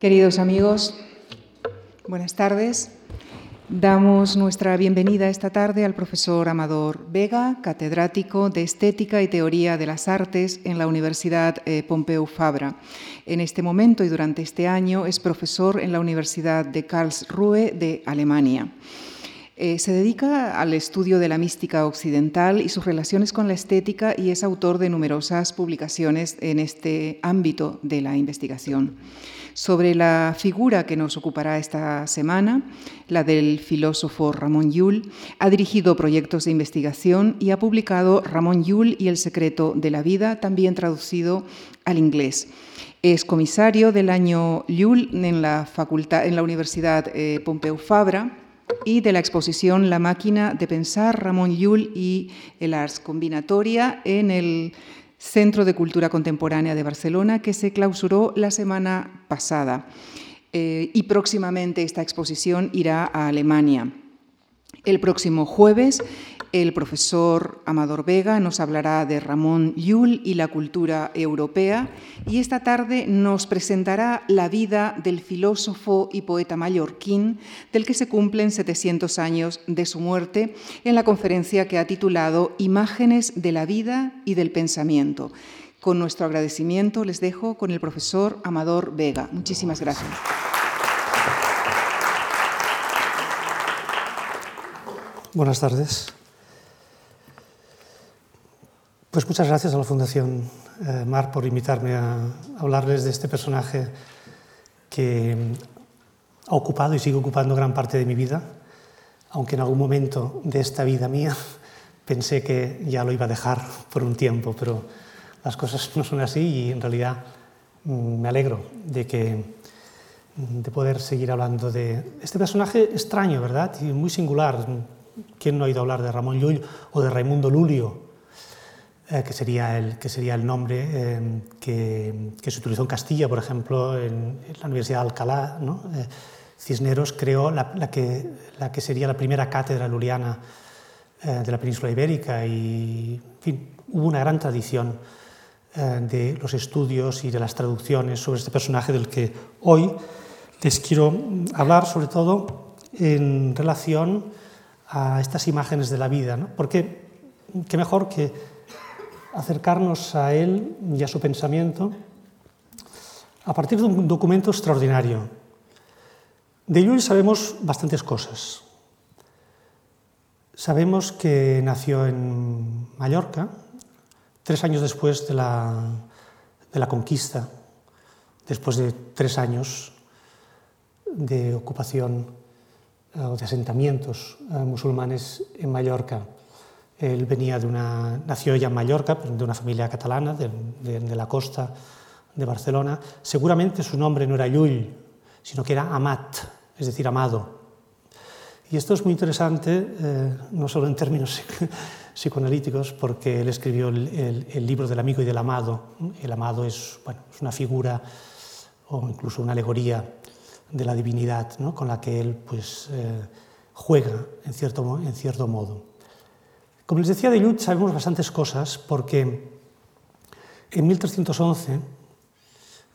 Queridos amigos, buenas tardes. Damos nuestra bienvenida esta tarde al profesor Amador Vega, catedrático de Estética y Teoría de las Artes en la Universidad eh, Pompeu Fabra. En este momento y durante este año es profesor en la Universidad de Karlsruhe de Alemania. Eh, se dedica al estudio de la mística occidental y sus relaciones con la estética y es autor de numerosas publicaciones en este ámbito de la investigación. Sobre la figura que nos ocupará esta semana, la del filósofo Ramón Llull, ha dirigido proyectos de investigación y ha publicado Ramón Llull y el secreto de la vida, también traducido al inglés. Es comisario del año Llull en la, facultad, en la Universidad eh, Pompeu Fabra y de la exposición La máquina de pensar, Ramón Llull y el Ars Combinatoria en el Centro de Cultura Contemporánea de Barcelona, que se clausuró la semana pasada. Eh, y próximamente esta exposición irá a Alemania. El próximo jueves el profesor Amador Vega nos hablará de Ramón Llull y la cultura europea y esta tarde nos presentará la vida del filósofo y poeta mallorquín del que se cumplen 700 años de su muerte en la conferencia que ha titulado Imágenes de la vida y del pensamiento. Con nuestro agradecimiento les dejo con el profesor Amador Vega. Muchísimas gracias. Buenas tardes. Pues muchas gracias a la Fundación eh, Mar por invitarme a hablarles de este personaje que ha ocupado y sigue ocupando gran parte de mi vida, aunque en algún momento de esta vida mía pensé que ya lo iba a dejar por un tiempo, pero las cosas no son así y en realidad mm, me alegro de, que, de poder seguir hablando de este personaje extraño, ¿verdad? Y muy singular. ¿Quién no ha oído hablar de Ramón Llull o de Raimundo Lulio? Eh, que, sería el, que sería el nombre eh, que, que, se utilizó en Castilla, por ejemplo, en, en la Universidad de Alcalá. ¿no? Eh, Cisneros creó la, la, que, la, que, sería la primera cátedra luliana eh, de la península ibérica y, en fin, hubo una gran tradición eh, de los estudios y de las traducciones sobre este personaje del que hoy les quiero hablar, sobre todo en relación a estas imágenes de la vida, ¿no? porque qué mejor que acercarnos a él y a su pensamiento a partir de un documento extraordinario. De Llull sabemos bastantes cosas. Sabemos que nació en Mallorca, tres años después de la, de la conquista, después de tres años de ocupación eh, o de asentamientos eh, musulmanes en Mallorca. Él venía de una, nació ya en Mallorca, de una familia catalana, de, la costa de Barcelona. Seguramente su nombre no era Llull, sino que era Amat, es decir, amado. Y esto es muy interesante, eh, no solo en términos psicoanalíticos, porque él escribió el, libro del amigo y del amado. El amado es, bueno, es una figura o incluso una alegoría de la divinidad ¿no? con la que él pues, eh, juega en cierto modo. Como les decía de Llull, sabemos bastantes cosas porque en 1311,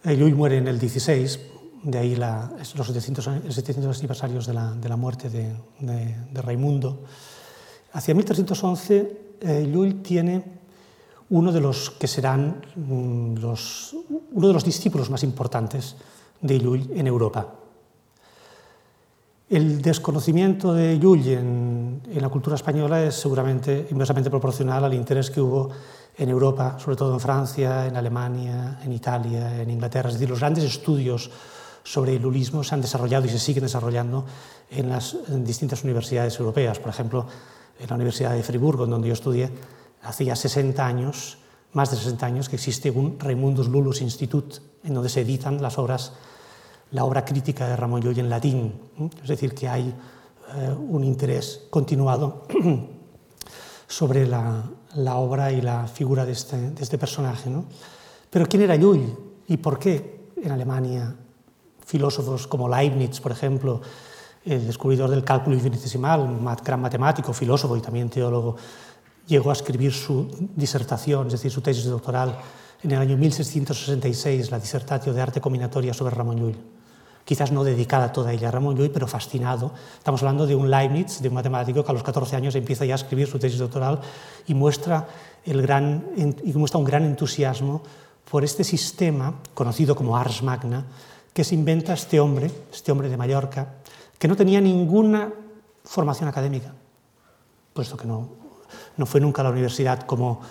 eh, Llull muere en el 16, de ahí los 700, 700 aniversarios de la, de la muerte de, Raimundo. Hacia 1311, eh, tiene uno de los que serán mm, los, uno de los discípulos más importantes de Llull en Europa. El desconocimiento de Llull en, en, la cultura española es seguramente inversamente proporcional al interés que hubo en Europa, sobre todo en Francia, en Alemania, en Italia, en Inglaterra. Es decir, los grandes estudios sobre el lullismo se han desarrollado y se siguen desarrollando en las en distintas universidades europeas. Por ejemplo, en la Universidad de Friburgo, donde yo estudié, hacía 60 años, más de 60 años, que existe un Raimundus Lullus Institut, en donde se editan las obras la obra crítica de Ramón Llull en latín. Es decir, que hay eh, un interés continuado sobre la, obra y la figura de este, de este personaje. ¿no? Pero ¿quién era Llull y por qué en Alemania filósofos como Leibniz, por ejemplo, el descubridor del cálculo infinitesimal, gran matemático, filósofo y también teólogo, llegó a escribir su disertación, es decir, su tesis doctoral, en el año 1666, la Disertatio de Arte Combinatoria sobre Ramón Llull. Quizás no dedicada toda ella a Ramón Llull, pero fascinado. Estamos hablando de un Leibniz, de un matemático que a los 14 años empieza ya a escribir su tesis doctoral y muestra, el gran, y muestra un gran entusiasmo por este sistema, conocido como Ars Magna, que se inventa este hombre, este hombre de Mallorca, que no tenía ninguna formación académica, puesto que no, no fue nunca a la universidad como,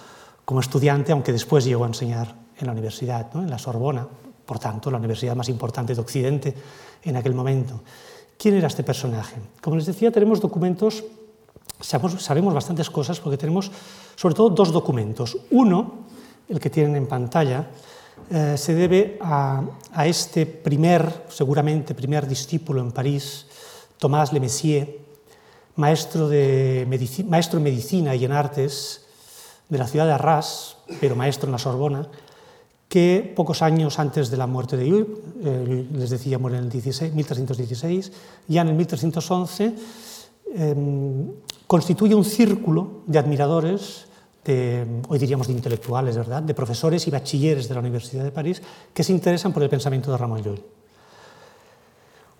como estudiante, aunque después llegó a enseñar en la universidad, ¿no? en la Sorbona, por tanto, la universidad más importante de Occidente en aquel momento. ¿Quién era este personaje? Como les decía, tenemos documentos, sabemos, bastantes cosas porque tenemos sobre todo dos documentos. Uno, el que tienen en pantalla, eh, se debe a, este primer, seguramente primer discípulo en París, Tomás Le Messier, maestro, de maestro en medicina y en artes de la ciudad de Arras, pero maestro en la Sorbona, que pocos años antes de la muerte de Llull, eh, les decía, muere en el 16, 1316, ya en el 1311 eh, constituye un círculo de admiradores, de, hoy diríamos de intelectuales, ¿verdad?, de profesores y bachilleres de la Universidad de París que se interesan por el pensamiento de Ramón Llull.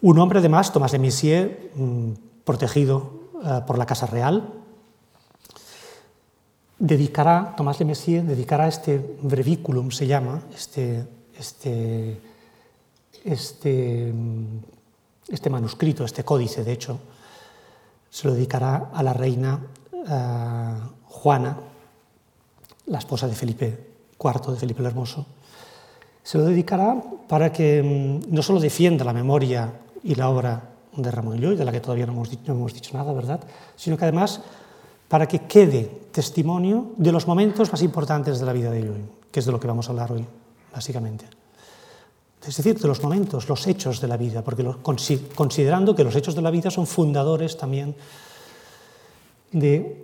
Un hombre, además, Tomás de Messier, mm, protegido eh, por la Casa Real, dedicará, Tomás de Messier dedicará este breviculum, se llama, este, este, este, este manuscrito, este códice, de hecho, se lo dedicará a la reina uh, Juana, la esposa de Felipe IV, de Felipe el Hermoso. Se lo dedicará para que um, no solo defienda la memoria y la obra de Ramón Llull, de la que todavía no hemos, dicho, no hemos dicho nada, ¿verdad?, sino que además para que quede testimonio de los momentos más importantes de la vida de Llull, que es de lo que vamos a hablar hoy, básicamente. Es decir, de los momentos, los hechos de la vida, porque considerando que los hechos de la vida son fundadores también de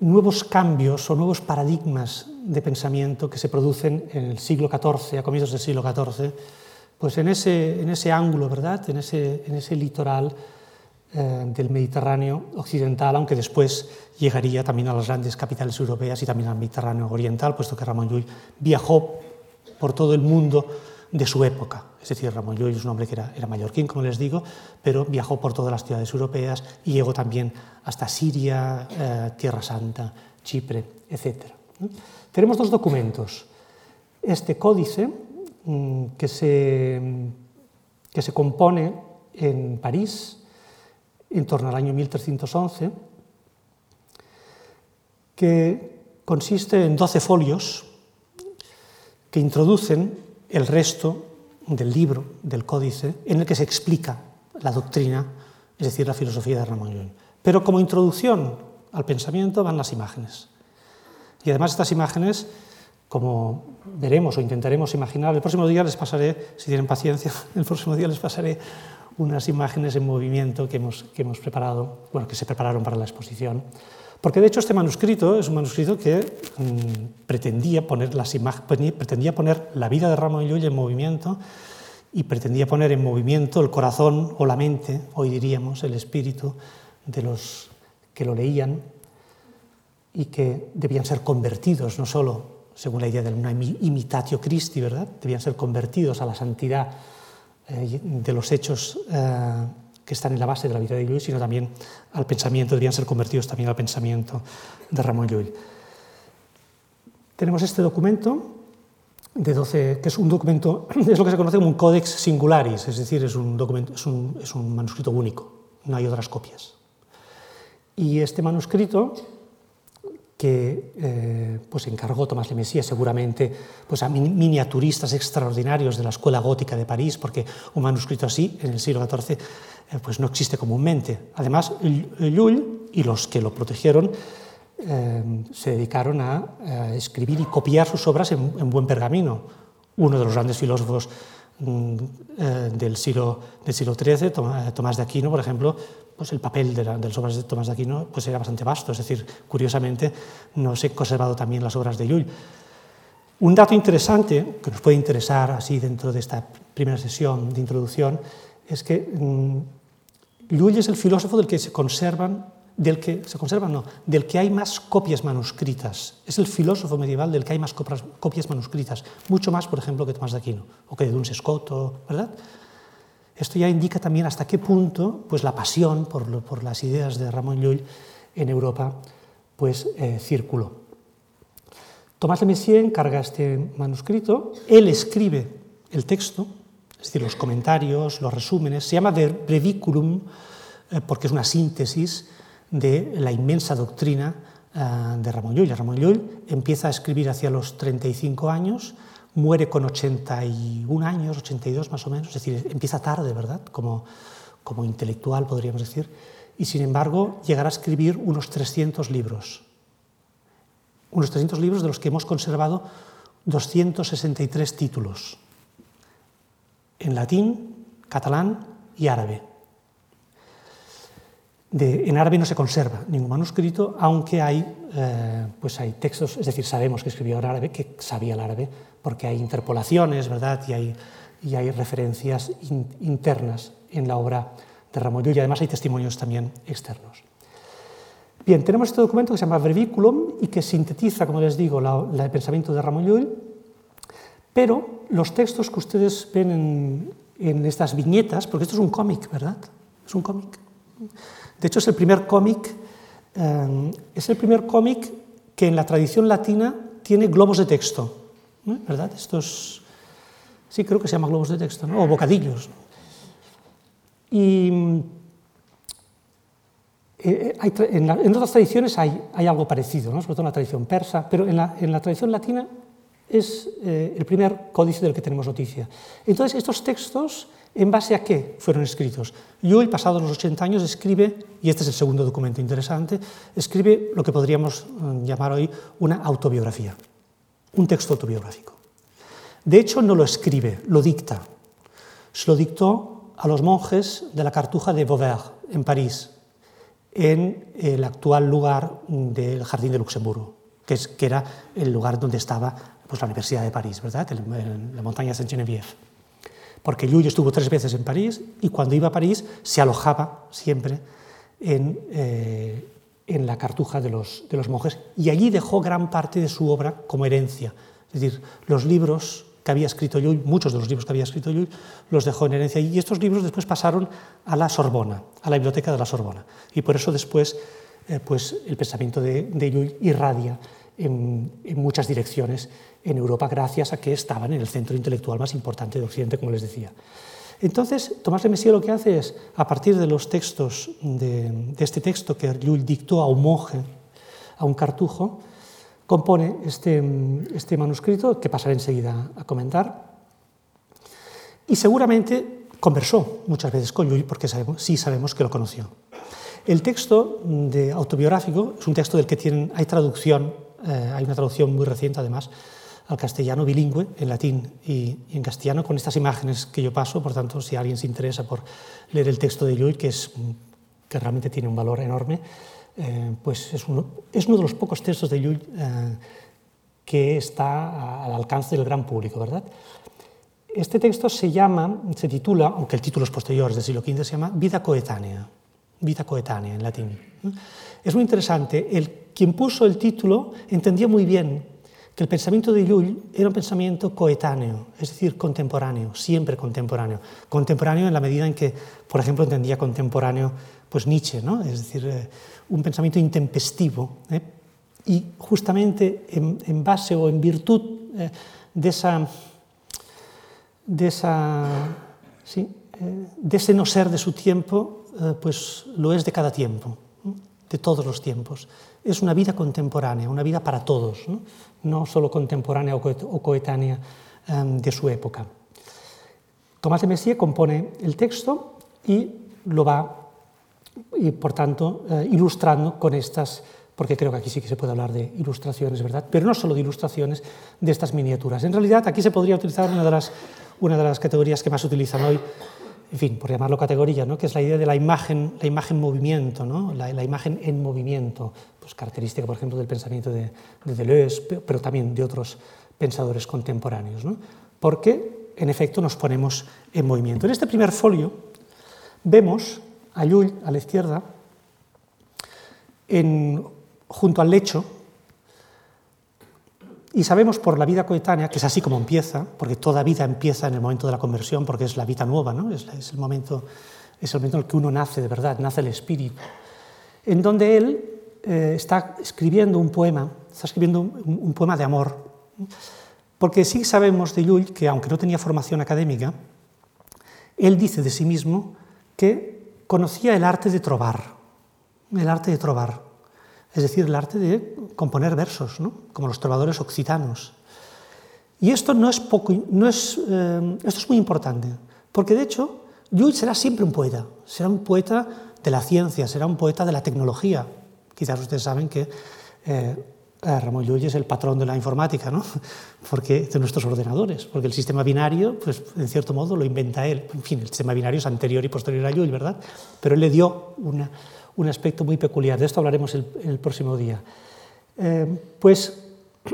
nuevos cambios o nuevos paradigmas de pensamiento que se producen en el siglo XIV, a comienzos del siglo XIV, pues en ese, en ese ángulo, ¿verdad? En ese, en ese litoral eh, del Mediterráneo occidental, aunque después llegaría también a las grandes capitales europeas y también al Mediterráneo oriental, puesto que Ramón Llull viajó por todo el mundo de su época. Es decir, Ramón Llull es un hombre que era, era mallorquín, como les digo, pero viajó por todas las ciudades europeas y llegó también hasta Siria, eh, Tierra Santa, Chipre, etc. Tenemos dos documentos. Este códice, mm, que, se, que se compone en París, en torno al año 1311, que consiste en 12 folios que introducen el resto del libro, del códice, en el que se explica la doctrina, es decir, la filosofía de Ramón. Pero como introducción al pensamiento van las imágenes. Y además estas imágenes, como veremos o intentaremos imaginar, el próximo día les pasaré, si tienen paciencia, el próximo día les pasaré unas imágenes en movimiento que hemos, que hemos preparado, bueno, que se prepararon para la exposición. Porque de hecho este manuscrito es un manuscrito que mmm, pretendía, poner las pretendía poner la vida de Ramón Llull en movimiento y pretendía poner en movimiento el corazón o la mente, hoy diríamos, el espíritu de los que lo leían y que debían ser convertidos, no solo según la idea de una imitatio Christi, ¿verdad? Debían ser convertidos a la santidad eh, de los hechos eh, que están en la base de la vida de Llull, sino también al pensamiento, debían ser convertidos también al pensamiento de Ramón Llull. Tenemos este documento de 12, que es un documento, es lo que se conoce como un Codex Singularis, es decir, es un, documento, es un, es un manuscrito único, no hay otras copias. Y este manuscrito que eh, pues encargó Tomás de Mesía seguramente pues a miniaturistas extraordinarios de la escuela gótica de París, porque un manuscrito así en el siglo XIV eh, pues no existe comúnmente. Además, Llull y los que lo protegieron eh, se dedicaron a, escribir y copiar sus obras en, en, buen pergamino. Uno de los grandes filósofos del, siglo, del siglo XIII, Tomás de Aquino, por ejemplo, pues el papel de, la, de, las obras de Tomás de Aquino pues era bastante vasto, es decir, curiosamente no se han conservado también las obras de Llull. Un dato interesante que nos puede interesar así dentro de esta primera sesión de introducción es que mmm, es el filósofo del que se conservan del que se conservan, no, del que hay más copias manuscritas. Es el filósofo medieval del que hay más copias manuscritas, mucho más, por ejemplo, que Tomás de Aquino o que de Duns Scoto, ¿verdad? Esto ya indica también hasta qué punto pues, la pasión por, por las ideas de Ramón Llull en Europa pues, eh, circuló. Tomás de Messier encarga este manuscrito, él escribe el texto, es decir, los comentarios, los resúmenes, se llama Breviculum eh, porque es una síntesis de la inmensa doctrina eh, de Ramón Llull. Ramón Llull empieza a escribir hacia los 35 años, muere con 81 años, 82 más o menos, es decir, empieza tarde, ¿verdad? Como, como intelectual, podríamos decir, y sin embargo llegará a escribir unos 300 libros. Unos 300 libros de los que hemos conservado 263 títulos, en latín, catalán y árabe en árabe no se conserva ningún manuscrito, aunque hay, eh, pues hay textos, es decir, sabemos que escribió en árabe, que sabía el árabe, porque hay interpolaciones, ¿verdad? Y hay, y hay referencias internas en la obra de Ramón Llull, y además hay testimonios también externos. Bien, tenemos este documento que se llama Breviculum y que sintetiza, como les digo, el pensamiento de Ramón Llull, pero los textos que ustedes ven en, en estas viñetas, porque esto es un cómic, ¿verdad? Es un cómic de hecho, es el primer cómic, eh, es el primer cómic que en la tradición latina tiene globos de texto, ¿verdad? Estos, sí, creo que se llama globos de texto, o bocadillos. Y eh, en, otras tradiciones hay, algo parecido, sobre todo en la tradición persa, pero en la, tradición latina es eh, el primer códice del que tenemos noticia. Entonces, estos textos ¿En base a qué fueron escritos? Llull, pasados los 80 años, escribe, y este es el segundo documento interesante, escribe lo que podríamos mm, llamar hoy una autobiografía, un texto autobiográfico. De hecho, no lo escribe, lo dicta. Se lo dictó a los monjes de la Cartuja de Vauvert, en París, en el actual lugar del Jardín de Luxemburgo, que, es, que era el lugar donde estaba pues, la Universidad de París, ¿verdad? en la montaña Saint-Geneviève porque Llull estuvo tres veces en París y cuando iba a París se alojaba siempre en, eh, en la cartuja de los, de los, monjes y allí dejó gran parte de su obra como herencia. Es decir, los libros que había escrito Llull, muchos de los libros que había escrito Llull, los dejó en herencia y estos libros después pasaron a la Sorbona, a la biblioteca de la Sorbona. Y por eso después eh, pues el pensamiento de, de irradia en, en muchas direcciones en Europa gracias a que estaban en el centro intelectual más importante de Occidente, como les decía. Entonces, Tomás de Messier lo que hace es, a partir de los textos de, este texto que Llull dictó a un monje, a un cartujo, compone este, este manuscrito que pasaré enseguida a comentar. Y seguramente conversó muchas veces con Llull porque sabemos, sí sabemos que lo conoció. El texto de autobiográfico es un texto del que tienen, hay traducción, eh, hay una traducción muy reciente además, al castellano bilingüe, en latín y, en castellano, con estas imágenes que yo paso. Por tanto, si alguien se interesa por leer el texto de Llull, que, es, que realmente tiene un valor enorme, eh, pues es uno, es uno, de los pocos textos de Llull eh, que está al alcance del gran público, ¿verdad? Este texto se llama, se titula, aunque el título es posterior, del siglo XV, se llama Vida coetánea, vida coetánea en latín. Es muy interesante, el, quien puso el título entendía muy bien el pensamiento de Llull era un pensamiento coetáneo, es decir, contemporáneo, siempre contemporáneo. Contemporáneo en la medida en que, por ejemplo, entendía contemporáneo pues Nietzsche, ¿no? es decir, eh, un pensamiento intempestivo. ¿eh? Y justamente en, base o en virtud eh, de, esa, de, de ese no ser de su tiempo, pues lo es de cada tiempo, de todos los tiempos es una vida contemporánea, una vida para todos, no, solo contemporánea o coetánea em, de su época. Tomás de Messier compone el texto y lo va, y por tanto, eh, ilustrando con estas, porque creo que aquí sí que se puede hablar de ilustraciones, ¿verdad? Pero no solo de ilustraciones de estas miniaturas. En realidad, aquí se podría utilizar una de las, una de las categorías que más utilizan hoy, en fin, por llamarlo categoría, ¿no? que es la idea de la imagen, la imagen movimiento, ¿no? la, imagen en movimiento, pues característica, por ejemplo, del pensamiento de, de Deleuze, pero también de otros pensadores contemporáneos, ¿no? porque, en efecto, nos ponemos en movimiento. En este primer folio vemos a Llull, a la izquierda, junto al lecho, y sabemos por la vida coetánea, que es así como empieza, porque toda vida empieza en el momento de la conversión, porque es la vida nueva, ¿no? es, es, el momento, es el momento en el que uno nace de verdad, nace el espíritu, en donde él eh, está escribiendo un poema, está escribiendo un, un, poema de amor, porque sí sabemos de Llull que, aunque no tenía formación académica, él dice de sí mismo que conocía el arte de trobar, el arte de trobar, es decir, el arte de componer versos, ¿no? como los trovadores occitanos. Y esto no es poco, no es, eh, esto es muy importante, porque de hecho Llull será siempre un poeta, será un poeta de la ciencia, será un poeta de la tecnología. Quizás ustedes saben que eh, Ramón Llull es el patrón de la informática, ¿no? porque, de nuestros ordenadores, porque el sistema binario, pues en cierto modo lo inventa él. En fin, el sistema binario es anterior y posterior a Llull, ¿verdad? Pero él le dio una, un aspecto muy peculiar. De esto hablaremos el, próximo día. Eh, pues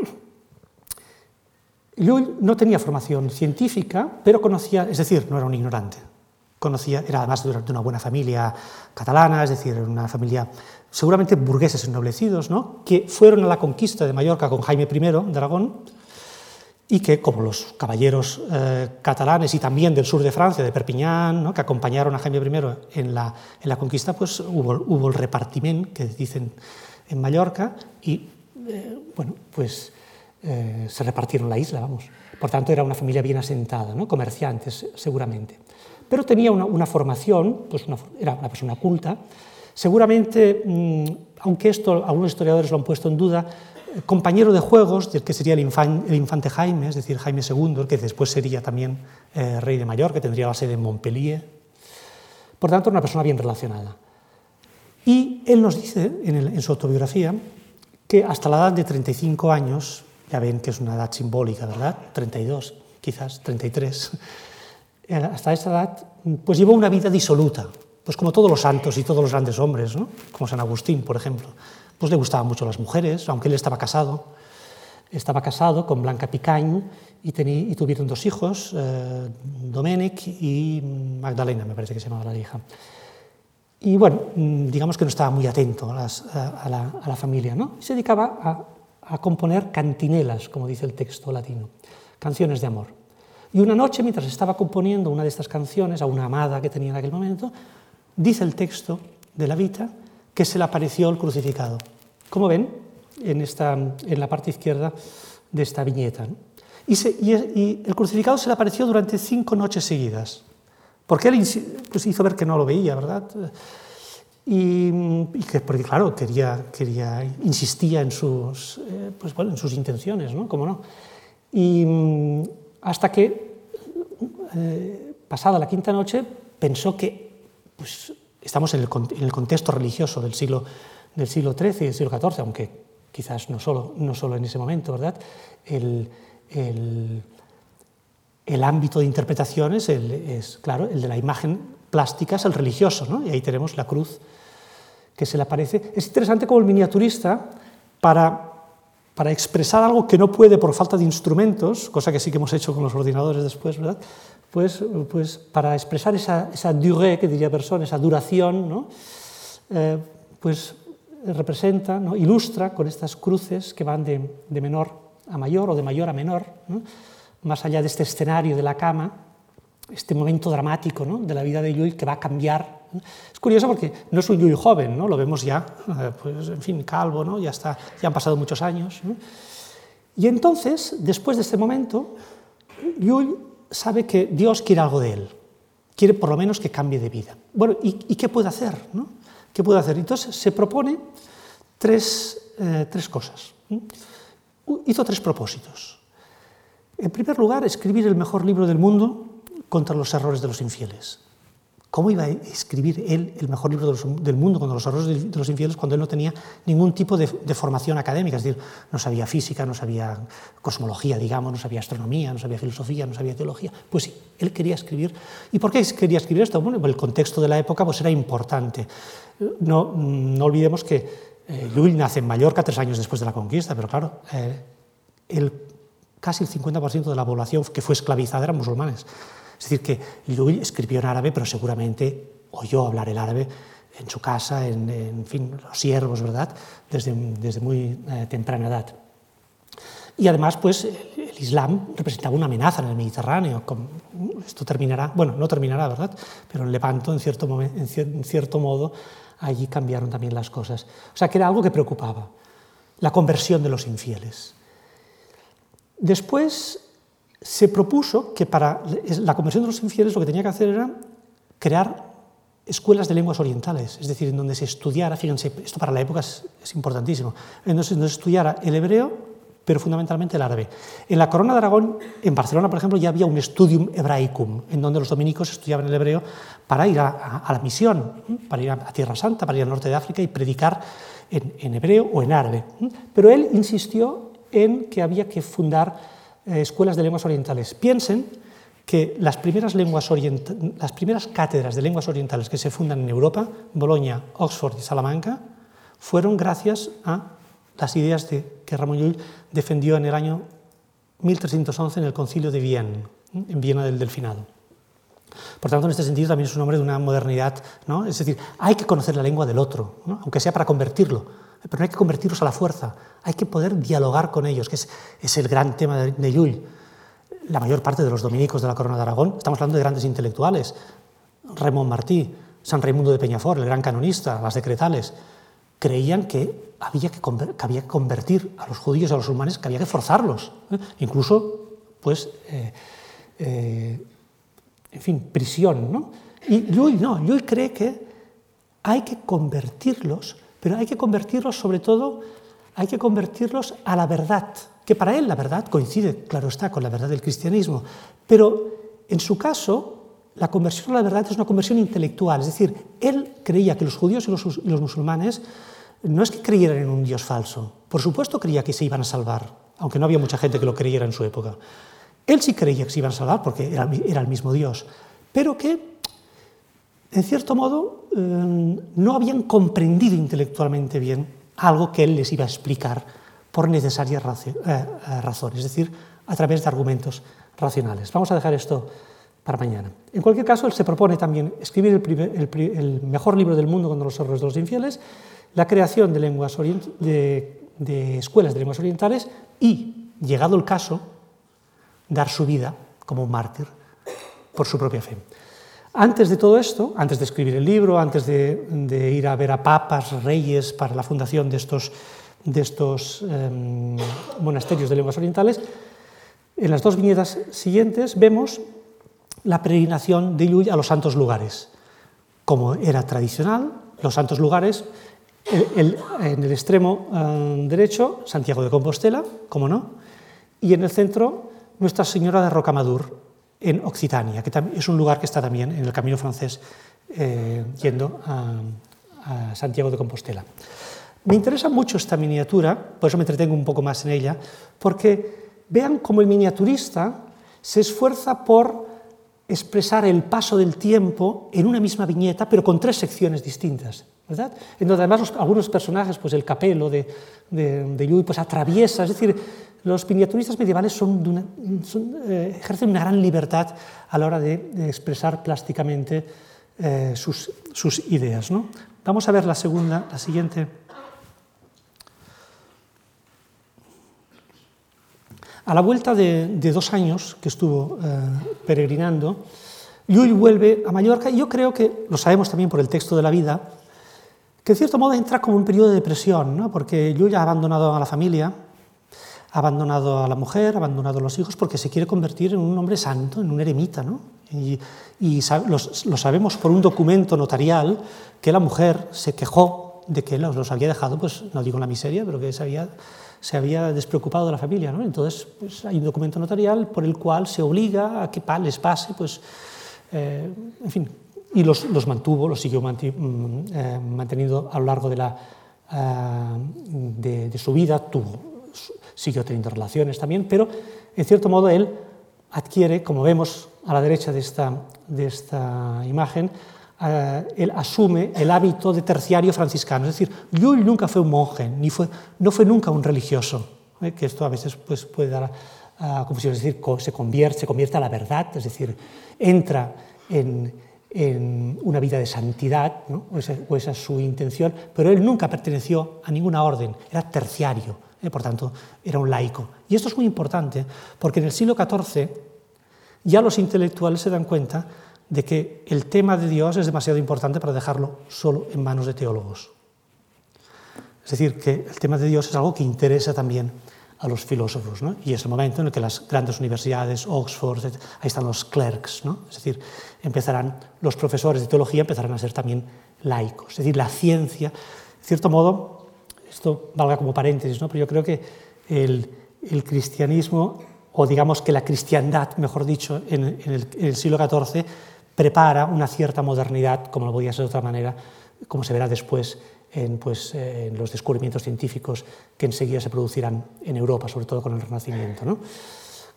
Llull no tenía formación científica, pero conocía, es decir, no era un ignorante. Conocía, era además de una buena familia catalana, es decir, una familia seguramente burgueses ennoblecidos, ¿no? que fueron a la conquista de Mallorca con Jaime I de Aragón y que, como los caballeros eh, catalanes y también del sur de Francia, de Perpiñán, que acompañaron a Jaime I en la, en la conquista, pues hubo, hubo, el repartiment, que dicen en Mallorca, y eh, bueno, pues eh, se repartieron la isla, vamos. Por tanto, era una familia bien asentada, ¿no? comerciantes seguramente. Pero tenía una, una formación, pues una, era una persona culta. Seguramente, mmm, aunque esto algunos historiadores lo han puesto en duda, compañero de juegos del que sería el, infan, el, infante Jaime, es decir, Jaime II, que después sería también eh, rey de Mallorca, que tendría la sede en Montpellier. Por tanto, una persona bien relacionada. Y él nos dice en, en su autobiografía que hasta la edad de 35 años, ya ven que es una edad simbólica, ¿verdad? 32, quizás 33, eh, hasta esa edad, pues llevó una vida disoluta, pues como todos los santos y todos los grandes hombres, ¿no? como San Agustín, por ejemplo pues le gustaban mucho las mujeres, aunque él estaba casado. Estaba casado con Blanca Picañ y, y tuvieron dos hijos, eh, y Magdalena, me parece que se llamaba la hija. Y bueno, mm, digamos que no estaba muy atento a, la, familia, ¿no? se dedicaba a, a componer cantinelas, como dice el texto latino, canciones de amor. Y una noche, mientras estaba componiendo una de estas canciones a una amada que tenía en aquel momento, dice el texto de la Vita que se le apareció el crucificado. Como ven en, esta, en la parte izquierda de esta viñeta. Y, el crucificado se le apareció durante cinco noches seguidas, porque él pues, hizo ver que no lo veía, ¿verdad? Y, que, porque claro, quería, quería, insistía en sus, eh, pues, bueno, en sus intenciones, ¿no? ¿Cómo no? Y hasta que, eh, pasada la quinta noche, pensó que pues, estamos en el, contexto religioso del siglo, del siglo XIII y del siglo XIV, aunque quizás no solo, no solo en ese momento, ¿verdad? El, el, el ámbito de interpretaciones es, claro, el de la imagen plástica es el religioso, ¿no? y ahí tenemos la cruz que se le aparece. Es interesante como el miniaturista, para, para expresar algo que no puede por falta de instrumentos, cosa que sí que hemos hecho con los ordenadores después, ¿verdad? Pues, pues para expresar esa, esa durée, que diría persona, esa duración, ¿no? eh, pues representa, ¿no? ilustra con estas cruces que van de, de, menor a mayor o de mayor a menor, ¿no? más allá de este escenario de la cama, este momento dramático ¿no? de la vida de Llull que va a cambiar. Es curioso porque no es un Llull joven, ¿no? lo vemos ya, eh, pues, en fin, calvo, ¿no? ya, está, ya han pasado muchos años. Y entonces, después de este momento, Llull sabe que Dios quiere algo de él, quiere por lo menos que cambie de vida. Bueno, ¿y, qué puede hacer? ¿no? ¿Qué puede hacer? Entonces se propone tres, eh, tres cosas. Hizo tres propósitos. En primer lugar, escribir el mejor libro del mundo contra los errores de los infieles. ¿Cómo iba a escribir él el mejor libro del mundo contra los errores de, los infieles cuando él no tenía ningún tipo de, formación académica? Es decir, no sabía física, no sabía cosmología, digamos, no sabía astronomía, no sabía filosofía, no sabía teología. Pues sí, él quería escribir. ¿Y por qué quería escribir esto? Bueno, el contexto de la época pues, era importante. No, olvidemos que eh, nace en Mallorca tres años después de la conquista, pero claro, eh, el, casi el 50% de la población que fue esclavizada eran musulmanes. Es decir, que Llull escribió en árabe, pero seguramente oyó hablar el árabe en su casa, en, fin, los siervos, ¿verdad? Desde, desde muy eh, temprana edad. Y además, pues, el Islam representaba una amenaza en el Mediterráneo. Esto terminará, bueno, no terminará, ¿verdad? Pero en Lepanto, en cierto, en cierto modo, allí cambiaron también las cosas. O sea, que era algo que preocupaba, la conversión de los infieles. Después se propuso que para la conversión de los infieles lo que tenía que hacer era crear escuelas de lenguas orientales, es decir, en donde se estudiara, fíjense, esto para la época es, importantísimo, en donde se estudiara el hebreo, pero fundamentalmente el árabe. En la Corona de Aragón, en Barcelona, por ejemplo, ya había un studium hebraicum, en donde los dominicos estudiaban el hebreo para ir a, la misión, para ir a, Tierra Santa, para ir al norte de África y predicar en, en hebreo o en árabe. Pero él insistió en que había que fundar eh, escuelas de lenguas orientales. Piensen que las primeras, lenguas las primeras cátedras de lenguas orientales que se fundan en Europa, Bolonia, Oxford y Salamanca, fueron gracias a las ideas de, que Ramón Llull defendió en el año 1311 en el concilio de Viena, en Viena del Delfinado. Por tanto, en este sentido también es un hombre de una modernidad, ¿no? es decir, hay que conocer la lengua del otro, aunque sea para convertirlo, pero no hay que convertirlos a la fuerza, hay que poder dialogar con ellos, que es, es el gran tema de, de Llull la mayor parte de los dominicos de la Corona de Aragón, estamos hablando de grandes intelectuales, Raymond Martí, San Raimundo de Peñafort, el gran canonista, las decretales, creían que había que, había que convertir a los judíos y a los humanos, que había que forzarlos, ¿eh? incluso, pues, eh, eh, en fin, prisión. ¿no? Y Llull no, Llull cree que hay que convertirlos, pero hay que convertirlos sobre todo, hay que convertirlos a la verdad, que para él la verdad coincide, claro está, con la verdad del cristianismo, pero en su caso la conversión a la verdad es una conversión intelectual, es decir, él creía que los judíos y los, musulmanes no es que creyeran en un Dios falso, por supuesto creía que se iban a salvar, aunque no había mucha gente que lo creyera en su época. Él sí creía que se iban a salvar porque era, el mismo Dios, pero que, en cierto modo, eh, no habían comprendido intelectualmente bien algo que él les iba a explicar por necesarias eh, eh, razones, es decir, a través de argumentos racionales. Vamos a dejar esto para mañana. En cualquier caso, él se propone también escribir el, mejor libro del mundo contra los errores de los infieles, la creación de, lenguas de escuelas de lenguas orientales y, llegado el caso, dar su vida como un mártir por su propia fe. Antes de todo esto, antes de escribir el libro, antes de, ir a ver a papas, reyes para la fundación de estos de em, monasterios de lenguas orientales, en las dos viñetas siguientes vemos la peregrinación de Llull a los santos lugares. Como era tradicional, los santos lugares, en el extremo em, derecho, Santiago de Compostela, como no, y en el centro, Nuestra Señora de Rocamadur, en Occitania, que es un lugar que está también en el camino francés eh, yendo a Santiago de Compostela. Me interesa mucho esta miniatura, por eso me entretengo un poco más en ella, porque vean cómo el miniaturista se esfuerza por expresar el paso del tiempo en una misma viñeta, pero con tres secciones distintas. ¿verdad? En donde además algunos personajes, pues el capelo de, de, pues atraviesa, es decir, los miniaturistas medievales eh, ejercen una gran libertad a la hora de, expresar plásticamente eh, sus, sus, ideas. ¿no? Vamos a ver la segunda, la siguiente. A la vuelta de, dos años que estuvo eh, peregrinando, Llull vuelve a Mallorca y yo creo que, lo sabemos también por el texto de la vida, que en cierto modo entra como un periodo de depresión, ¿no? porque Llull ha abandonado a la familia, ha abandonado a la mujer, ha abandonado a los hijos, porque se quiere convertir en un hombre santo, en un eremita. ¿no? Y, lo sabemos por un documento notarial que la mujer se quejó de que los, había dejado, pues no digo en la miseria, pero que se había se había despreocupado de la familia. ¿no? Entonces pues, hay un documento notarial por el cual se obliga a que les pase, pues, eh, en fin, y los, los mantuvo, los siguió mm, eh, manteniendo a lo largo de, la, eh, de, su vida, tuvo, siguió teniendo relaciones también, pero en cierto modo él adquiere, como vemos a la derecha de esta, de esta imagen, eh, él asume el hábito de terciario franciscano. Es decir, Llull nunca fue un monje, ni fue, no fue nunca un religioso, ¿eh? que esto a veces pues, puede dar a, confusión, es decir, se convierte, se convierte a la verdad, es decir, entra en, en una vida de santidad, o, esa, es su intención, pero él nunca perteneció a ninguna orden, era terciario, ¿eh? por tanto, era un laico. Y esto es muy importante, porque en el siglo XIV ya los intelectuales se dan cuenta de que el tema de Dios es demasiado importante para dejarlo solo en manos de teólogos. Es decir, que el tema de Dios es algo que interesa también a los filósofos. ¿no? Y es el momento en el que las grandes universidades, Oxford, ahí están los clerks, ¿no? es decir, empezarán, los profesores de teología empezarán a ser también laicos. Es decir, la ciencia, de cierto modo, esto valga como paréntesis, ¿no? pero yo creo que el, el cristianismo, o digamos que la cristiandad, mejor dicho, en, el, en el siglo XIV, prepara una cierta modernidad, como lo podía ser de otra manera, como se verá después en, pues, en, los descubrimientos científicos que enseguida se producirán en Europa, sobre todo con el Renacimiento. ¿no?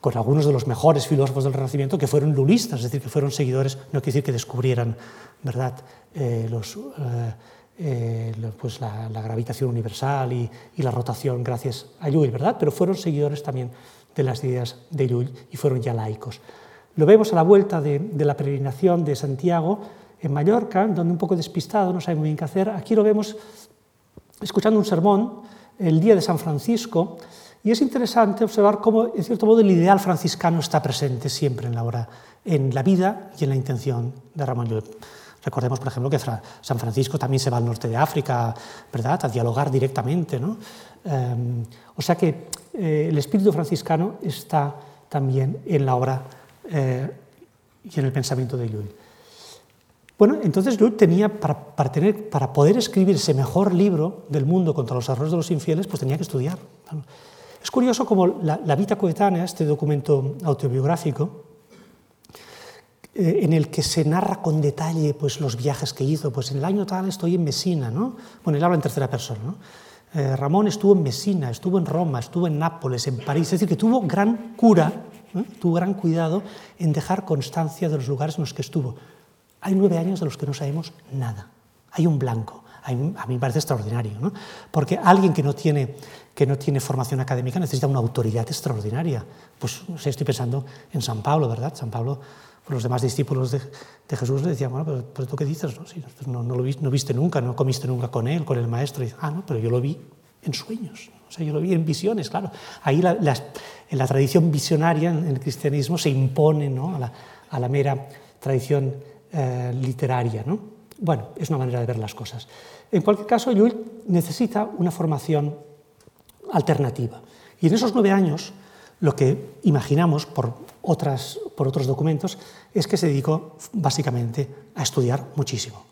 con algunos de los mejores filósofos del Renacimiento que fueron lulistas, es decir, que fueron seguidores, no quiere decir que descubrieran ¿verdad? Eh, los, eh, eh, pues la, gravitación universal y, y, la rotación gracias a Llull, ¿verdad? pero fueron seguidores también de las ideas de Llull y fueron ya laicos. Lo vemos a la vuelta de, de la peregrinación de Santiago, en Mallorca, donde un poco despistado, no sabe muy bien qué hacer. Aquí lo vemos escuchando un sermón el día de San Francisco, y es interesante observar cómo, en cierto modo, el ideal franciscano está presente siempre en la obra, en la vida y en la intención de Ramón Llull. Recordemos, por ejemplo, que San Francisco también se va al norte de África, ¿verdad?, a dialogar directamente. ¿no? Eh, o sea que eh, el espíritu franciscano está también en la obra eh, y en el pensamiento de Llull. Bueno, entonces Llull tenía, para, para, tener, para poder escribir ese mejor libro del mundo contra los errores de los infieles, pues tenía que estudiar. Es curioso como la, la Vita Coetánea, este documento autobiográfico, eh, en el que se narra con detalle pues, los viajes que hizo. Pues en el año tal estoy en Messina, ¿no? Bueno, él habla en tercera persona, ¿no? Eh, Ramón estuvo en Messina, estuvo en Roma, estuvo en Nápoles, en París, es decir, que tuvo gran cura, ¿eh? tuvo gran cuidado en dejar constancia de los lugares en los que estuvo. Hay nueve años de los que no sabemos nada. Hay un blanco. A mí, me parece extraordinario, ¿no? porque alguien que no, tiene, que no tiene formación académica necesita una autoridad extraordinaria. Pues estoy pensando en San Pablo, ¿verdad? San Pablo, los demás discípulos de, de Jesús le decían, bueno, pero, tú qué dices, ¿no? No, no, lo viste, no viste nunca, no comiste nunca con él, con el maestro. Y, ah, no, pero yo lo vi en sueños, o sea, yo lo vi en visiones, claro. Ahí la, en la tradición visionaria en el cristianismo se impone ¿no? a, la, a la mera tradición eh, literaria. ¿no? Bueno, es una manera de ver las cosas. En cualquier caso, Llull necesita una formación alternativa. Y en esos nueve años, lo que imaginamos por, otras, por otros documentos es que se dedicó básicamente a estudiar muchísimo.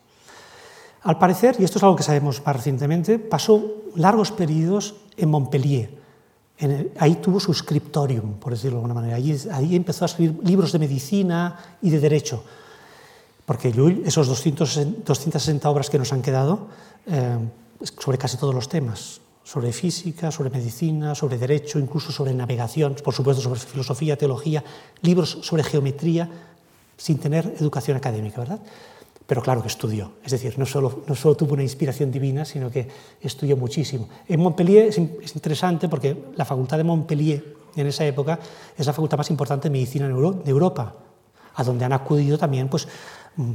Al parecer, y esto es algo que sabemos más recientemente, pasó largos periodos en Montpellier. Ahí tuvo su scriptorium, por decirlo de alguna manera. Ahí, empezó a escribir libros de medicina y de derecho porque Llull, esos 200, 260 obras que nos han quedado, eh, sobre casi todos los temas, sobre física, sobre medicina, sobre derecho, incluso sobre navegación, por supuesto sobre filosofía, teología, libros sobre geometría, sin tener educación académica, ¿verdad? Pero claro que estudió, es decir, no solo, no solo tuvo una inspiración divina, sino que estudió muchísimo. En Montpellier es, es interesante porque la facultad de Montpellier en esa época es la facultad más importante de medicina de Europa, a donde han acudido también pues,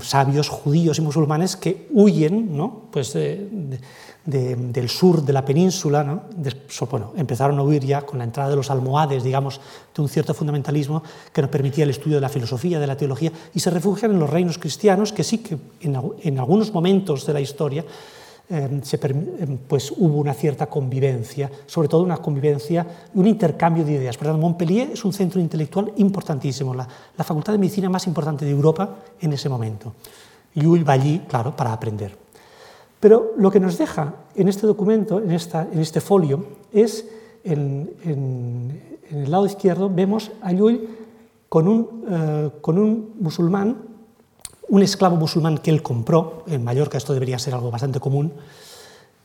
sabios judíos y musulmanes que huyen ¿no? pues de, de, del sur de la península, bueno, empezaron a huir ya con la entrada de los almohades, digamos, de un cierto fundamentalismo que nos permitía el estudio de la filosofía, de la teología, y se refugian en los reinos cristianos, que sí que en algunos momentos de la historia eh, se, eh, pues hubo una cierta convivencia, sobre todo una convivencia, un intercambio de ideas. Por tanto, Montpellier es un centro intelectual importantísimo, la, la facultad de medicina más importante de Europa en ese momento. Llull va allí, claro, para aprender. Pero lo que nos deja en este documento, en, esta, en este folio, es en, en, en, el lado izquierdo vemos a Llull con un, eh, con un musulmán un esclavo musulmán que él compró, en Mallorca esto debería ser algo bastante común,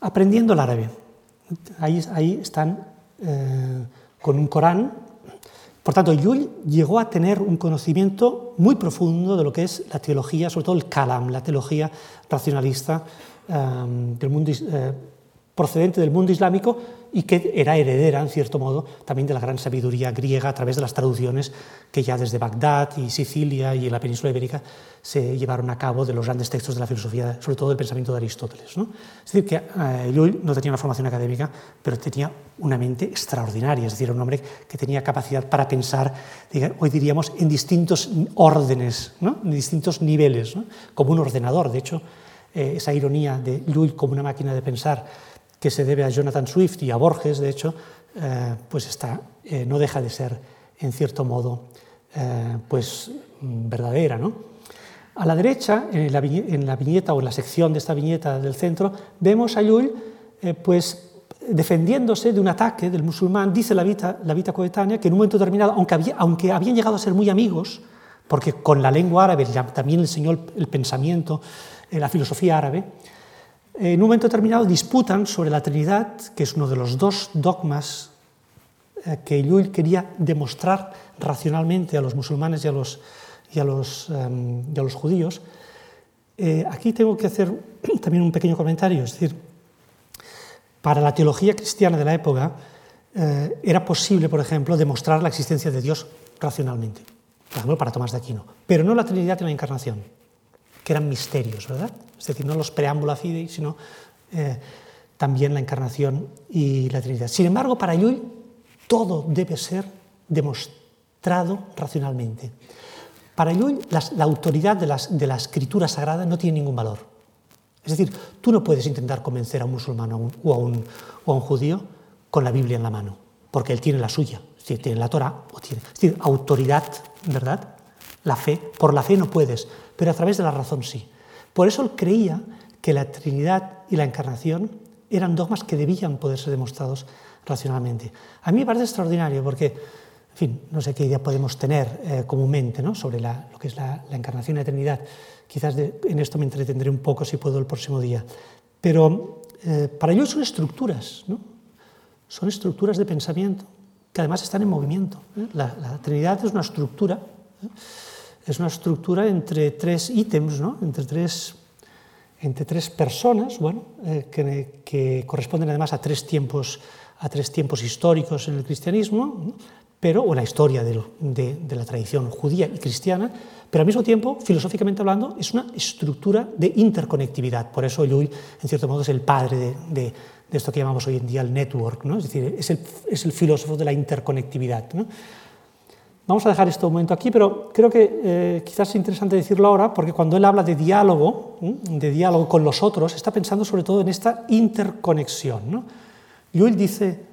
aprendiendo el árabe. Ahí, ahí están eh, con un Corán. Por tanto, Yul llegó a tener un conocimiento muy profundo de lo que es la teología, sobre todo el kalam, la teología racionalista eh, del mundo, eh, procedente del mundo islámico y que era heredera, en cierto modo, también de la gran sabiduría griega a través de las traducciones que ya desde Bagdad y Sicilia y en la península ibérica se llevaron a cabo de los grandes textos de la filosofía, sobre todo del pensamiento de Aristóteles. ¿no? Es decir, que eh, no tenía una formación académica, pero tenía una mente extraordinaria, es decir, un hombre que tenía capacidad para pensar, hoy diríamos, en distintos órdenes, ¿no? en distintos niveles, ¿no? como un ordenador. De hecho, eh, esa ironía de Llull como una máquina de pensar que se debe a Jonathan Swift y a Borges, de hecho, eh, pues está, eh, no deja de ser, en cierto modo, pues verdadera. ¿no? A la derecha, en la, en la, viñeta o en la sección de esta viñeta del centro, vemos a Llull pues, defendiéndose de un ataque del musulmán, dice la vida, la vida coetánea, que en un momento determinado, aunque, había, aunque habían llegado a ser muy amigos, porque con la lengua árabe también enseñó el pensamiento la filosofía árabe, en un momento determinado disputan sobre la Trinidad, que es uno de los dos dogmas eh, que Llull quería demostrar racionalmente a los musulmanes y a los, y a los, em, y a los judíos. Eh, aquí tengo que hacer también un pequeño comentario, es decir, para la teología cristiana de la época eh, era posible, por ejemplo, demostrar la existencia de Dios racionalmente, por ejemplo, para Tomás de Aquino, pero no la Trinidad y la Encarnación que eran misterios, ¿verdad? Es decir, no los preámbula fidei, sino eh, también la encarnación y la Trinidad. Sin embargo, para Llull todo debe ser demostrado racionalmente. Para Llull la autoridad de, de la escritura sagrada no tiene ningún valor. Es decir, tú no puedes intentar convencer a un musulmán o a un, o a un judío con la Biblia en la mano, porque él tiene la suya, es decir, tiene la Torah, o tiene, es decir, autoridad, ¿verdad? La fe, por la fe no puedes, pero a través de la razón sí. Por eso él creía que la Trinidad y la Encarnación eran dogmas que debían poder ser demostrados racionalmente. A mí me parece extraordinario porque, en fin, no sé qué idea podemos tener eh, comúnmente ¿no? sobre lo que es la, Encarnación y la Trinidad. Quizás en esto me entretendré un poco si puedo el próximo día. Pero eh, para ellos son estructuras, ¿no? son estructuras de pensamiento que además están en movimiento. ¿eh? La, la, Trinidad es una estructura es una estructura entre tres ítems, ¿no? entre, tres, entre tres personas, bueno, eh, que, que, corresponden además a tres, tiempos, a tres tiempos históricos en el cristianismo, pero, o la historia de, de, de, la tradición judía y cristiana, pero al mismo tiempo, filosóficamente hablando, es una estructura de interconectividad. Por eso Llull, en cierto modo, es el padre de, de esto que llamamos hoy en día el network, ¿no? es decir, es el, es el filósofo de la interconectividad. ¿no? Vamos a dejar esto un momento aquí, pero creo que eh, quizás es interesante decirlo ahora, porque cuando él habla de diálogo, de diálogo con los otros, está pensando sobre todo en esta interconexión. ¿no? Dice,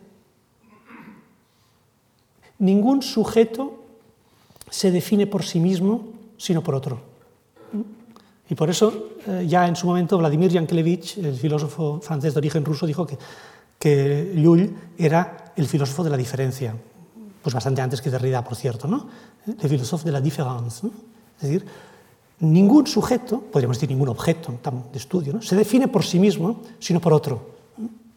ningún sujeto se define por sí mismo, sino por otro. Y por eso, eh, ya en su momento, Vladimir Yankelevich, el filósofo francés de origen ruso, dijo que, que era el filósofo de la diferencia pues bastante antes que Derrida, por cierto, ¿no? Le philosophe de la différence. ¿no? Es decir, ningún sujeto, podríamos decir ningún objeto de estudio, ¿no? se define por sí mismo, sino por otro.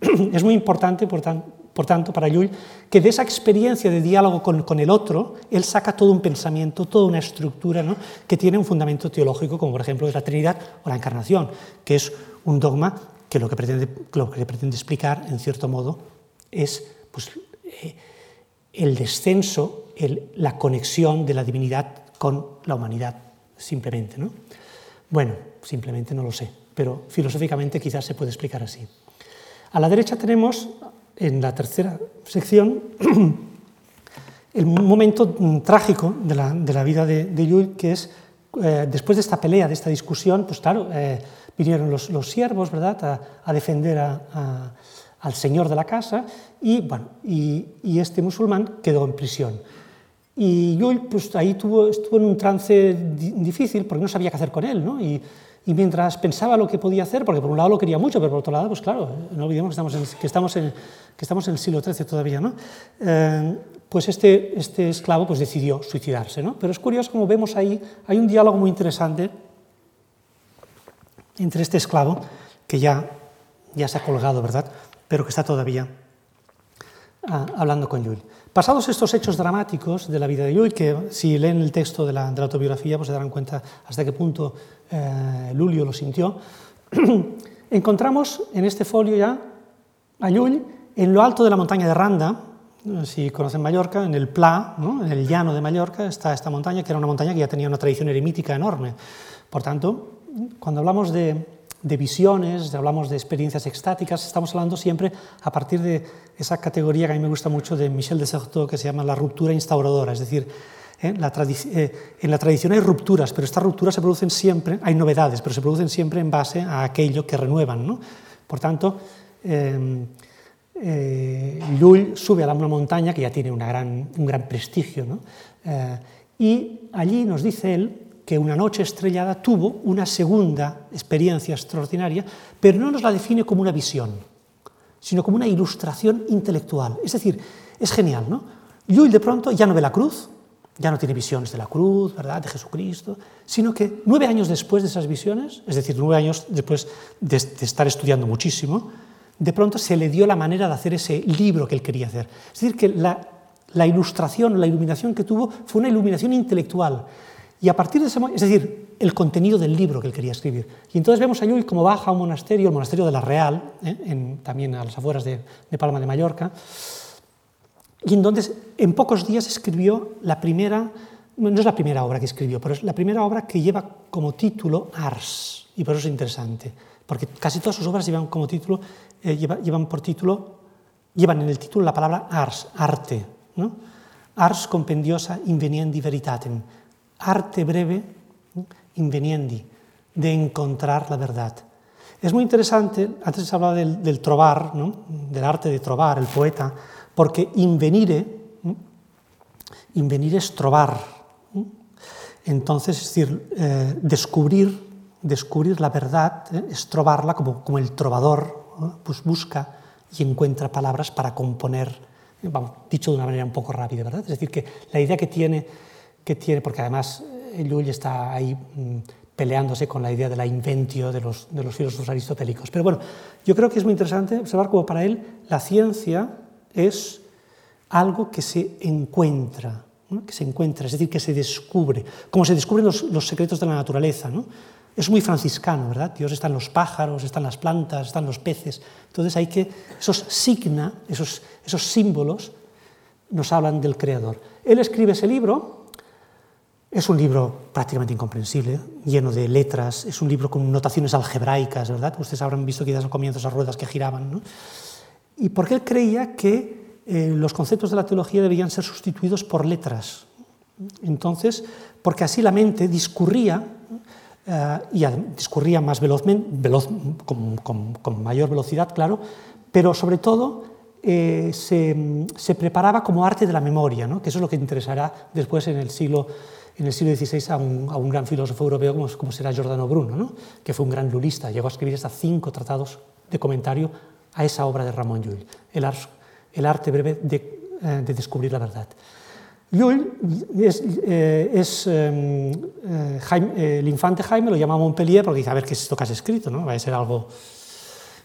Es muy importante, por, tan, por tanto, para Llull, que de esa experiencia de diálogo con, con, el otro, él saca todo un pensamiento, toda una estructura ¿no? que tiene un fundamento teológico, como por ejemplo es la Trinidad o la Encarnación, que es un dogma que lo que pretende, lo que pretende explicar, en cierto modo, es pues, eh, el descenso, el, la conexión de la divinidad con la humanidad, simplemente. ¿no? Bueno, simplemente no lo sé, pero filosóficamente quizás se puede explicar así. A la derecha tenemos, en la tercera sección, el momento trágico de la, de la vida de, de que es, eh, después de esta pelea, de esta discusión, pues claro, eh, vinieron los, los, siervos, ¿verdad?, a, a defender a, a al señor de la casa y, bueno, y, y este musulmán quedó en prisión. Y yo pues, ahí tuvo, estuvo en un trance difícil porque no sabía qué hacer con él. ¿no? Y, y, mientras pensaba lo que podía hacer, porque por un lado lo quería mucho, pero por otro lado, pues claro, no olvidemos que estamos en, que estamos en, que estamos en el siglo XIII todavía, ¿no? Eh, pues este, este esclavo pues, decidió suicidarse. ¿no? Pero es curioso como vemos ahí, hay un diálogo muy interesante entre este esclavo, que ya, ya se ha colgado, ¿verdad? pero que está todavía ah, hablando con Llull. Pasados estos hechos dramáticos de la vida de Llull, que si leen el texto de la, autobiografía pues se darán cuenta hasta qué punto eh, lo sintió, encontramos en este folio ya a Llull En lo alto de la montaña de Randa, si conocen Mallorca, en el Pla, en el llano de Mallorca, está esta montaña, que era una montaña que ya tenía una tradición eremítica enorme. Por tanto, cuando hablamos de, de visiones, hablamos de experiencias extáticas, estamos hablando siempre a partir de esa categoría que a mí me gusta mucho de Michel de Certeau, que se llama la ruptura instauradora, es decir, ¿eh? La eh, en la tradición hay rupturas, pero estas rupturas se producen siempre, hay novedades, pero se producen siempre en base a aquello que renuevan. ¿no? Por tanto, em, eh, sube a una montaña que ya tiene un gran prestigio, ¿no? Eh, y allí nos dice él que una noche estrellada tuvo una segunda experiencia extraordinaria, pero no nos la define como una visión, sino como una ilustración intelectual. Es decir, es genial, ¿no? Llull de pronto ya no ve la cruz, ya no tiene visiones de la cruz, ¿verdad?, de Jesucristo, sino que nueve años después de esas visiones, es decir, nueve años después de, estar estudiando muchísimo, de pronto se le dio la manera de hacer ese libro que él quería hacer. Es decir, que la, la ilustración, la iluminación que tuvo fue una iluminación intelectual. Y a partir de ese momento, es decir, el contenido del libro que él quería escribir. Y entonces vemos a Llull como baja a un monasterio, el monasterio de la Real, ¿eh? en, también a las afueras de, de Palma de Mallorca, y entonces, en pocos días escribió la primera, no es la primera obra que escribió, pero es la primera obra que lleva como título Ars, y por eso es interesante, porque casi todas sus obras llevan como título, eh, llevan por título, llevan en el título la palabra Ars, arte, ¿no? Ars compendiosa inveniendi veritatem, arte breve inveniendi, de encontrar la verdad. Es muy interesante, antes se hablaba del, del trobar, ¿no? del arte de trobar, el poeta, porque invenire, invenire es trobar. Entonces, es decir, eh, descubrir, descubrir la verdad eh, es trobarla como, como el trovador, pues busca y encuentra palabras para componer, dicho de una manera un poco rápida, ¿verdad? Es decir, que la idea que tiene, que tiene porque además eh, Llull está ahí mm, peleándose con la idea de la inventio de los, de los filósofos aristotélicos. Pero bueno, yo creo que es muy interesante observar cómo para él la ciencia es algo que se encuentra, que se encuentra, es decir, que se descubre, como se descubren los, secretos de la naturaleza. ¿no? Es muy franciscano, ¿verdad? Dios está en los pájaros, están las plantas, están los peces. Entonces hay que, esos signa, esos, esos símbolos, nos hablan del Creador. Él escribe ese libro, es un libro prácticamente incomprensible, lleno de letras, es un libro con notaciones algebraicas, ¿verdad? Ustedes habrán visto quizás al comienzo esas ruedas que giraban, ¿no? y porque él creía que eh, los conceptos de la teología debían ser sustituidos por letras. Entonces, porque así la mente discurría, eh, y discurría más velozmente, veloz, con, mayor velocidad, claro, pero sobre todo eh, se, preparaba como arte de la memoria, ¿no? que eso es lo que interesará después en el siglo, en el siglo XVI a un, a un gran filósofo europeo como, como será Giordano Bruno, ¿no? que fue un gran lulista, llegó a escribir hasta cinco tratados de comentario a esa obra de Ramón Llull, el, arte breve eh, de, descubrir la verdad. Llull es, eh, em, eh, el infante Jaime lo llama Montpellier porque dice, a ver, ¿qué es esto que has escrito? ¿no? Va a ser algo,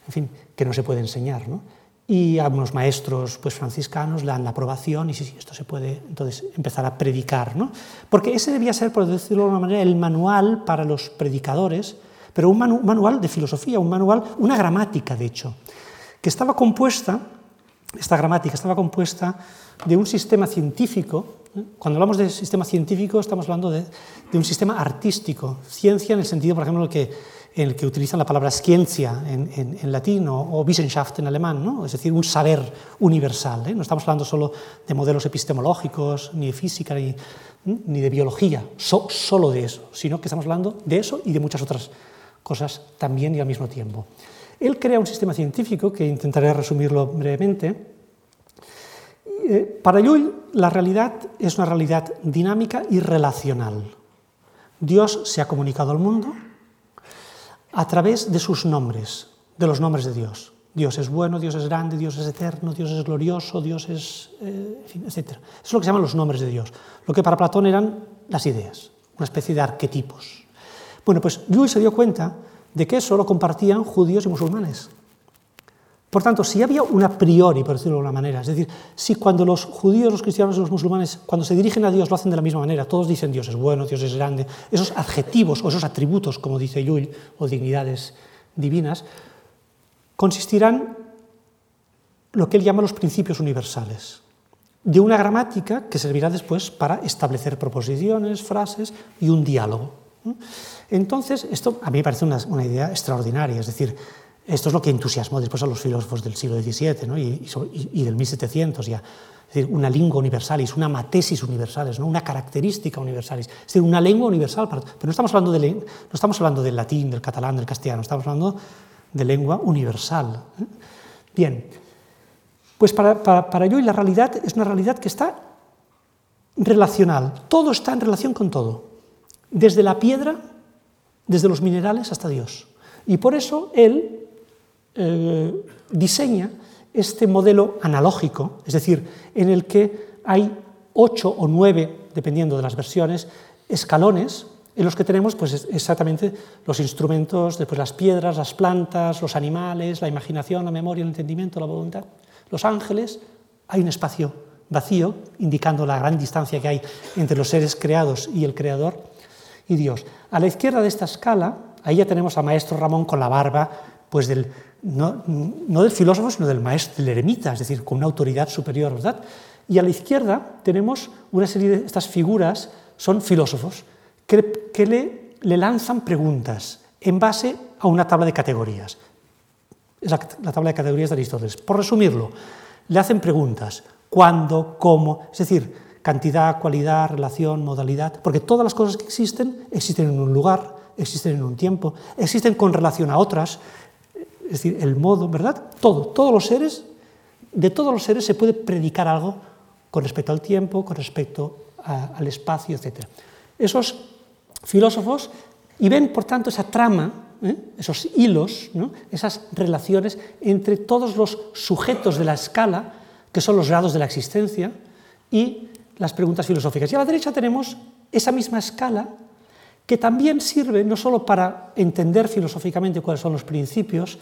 en fin, que no se puede enseñar. ¿no? Y algunos maestros pues, franciscanos le dan la aprobación y sí, sí, esto se puede entonces empezar a predicar. ¿no? Porque ese debía ser, por decirlo de alguna manera, el manual para los predicadores, pero un manual de filosofía, un manual, una gramática, de hecho que estaba compuesta, esta gramática estaba compuesta de un sistema científico. ¿eh? Cuando hablamos de sistema científico estamos hablando de, un sistema artístico, ciencia en el sentido, por ejemplo, que, en el que utilizan la palabra ciencia en, latín o, Wissenschaft en alemán, ¿no? es decir, un saber universal. ¿eh? No estamos hablando solo de modelos epistemológicos, ni de física, ni, de biología, solo de eso, sino que estamos hablando de eso y de muchas otras cosas también y al mismo tiempo. Él crea un sistema científico que intentaré resumirlo brevemente. Eh, para Llull, la realidad es una realidad dinámica y relacional. Dios se ha comunicado al mundo a través de sus nombres, de los nombres de Dios. Dios es bueno, Dios es grande, Dios es eterno, Dios es glorioso, Dios es... Eh, etc. Eso es lo que se llaman los nombres de Dios. Lo que para Platón eran las ideas, una especie de arquetipos. Bueno, pues Llull se dio cuenta de que eso lo compartían judíos y musulmanes. Por tanto, si había una priori, por decirlo de alguna manera, es decir, si cuando los judíos, los cristianos y los musulmanes, cuando se dirigen a Dios, lo hacen de la misma manera, todos dicen Dios es bueno, Dios es grande, esos adjetivos o esos atributos, como dice Llull, o dignidades divinas, consistirán lo que él llama los principios universales, de una gramática que servirá después para establecer proposiciones, frases y un diálogo. Entonces, esto a mí me parece una, idea extraordinaria, es decir, esto es lo que entusiasmó después a los filósofos del siglo XVII ¿no? y, y, del 1700 ya. Es decir, una lengua universalis, una matesis universalis, ¿no? una característica universalis. Es decir, una lengua universal. Pero no estamos, hablando de, no estamos hablando del latín, del catalán, del castellano, estamos hablando de lengua universal. ¿eh? Bien, pues para, para, para yo la realidad es una realidad que está relacional. Todo está en relación con todo. Desde la piedra, desde los minerales hasta Dios. Y por eso él eh, diseña este modelo analógico, es decir, en el que hay ocho o nueve, dependiendo de las versiones, escalones en los que tenemos pues, exactamente los instrumentos, después las piedras, las plantas, los animales, la imaginación, la memoria, el entendimiento, la voluntad, los ángeles, hay un espacio vacío, indicando la gran distancia que hay entre los seres creados y el creador y Dios. A la izquierda de esta escala, ahí ya tenemos a Maestro Ramón con la barba, pues del no, del filósofo, sino del maestro, del eremita, es decir, con una autoridad superior, ¿verdad? Y a la izquierda tenemos una serie de estas figuras, son filósofos, que, le, lanzan preguntas en base a una tabla de categorías. Es la tabla de categorías de Aristóteles. Por resumirlo, le hacen preguntas, cuándo, cómo, es decir, cantidad, cualidad, relación, modalidad, porque todas las cosas que existen existen en un lugar, existen en un tiempo, existen con relación a otras, es decir, el modo, ¿verdad? Todo, todos los seres, de todos los seres se puede predicar algo con respecto al tiempo, con respecto al espacio, etc. Esos filósofos, y ven, por tanto, esa trama, ¿eh? esos hilos, esas relaciones entre todos los sujetos de la escala, que son los grados de la existencia, y las preguntas filosóficas. Y a la derecha tenemos esa misma escala que también sirve no solo para entender filosóficamente cuáles son los principios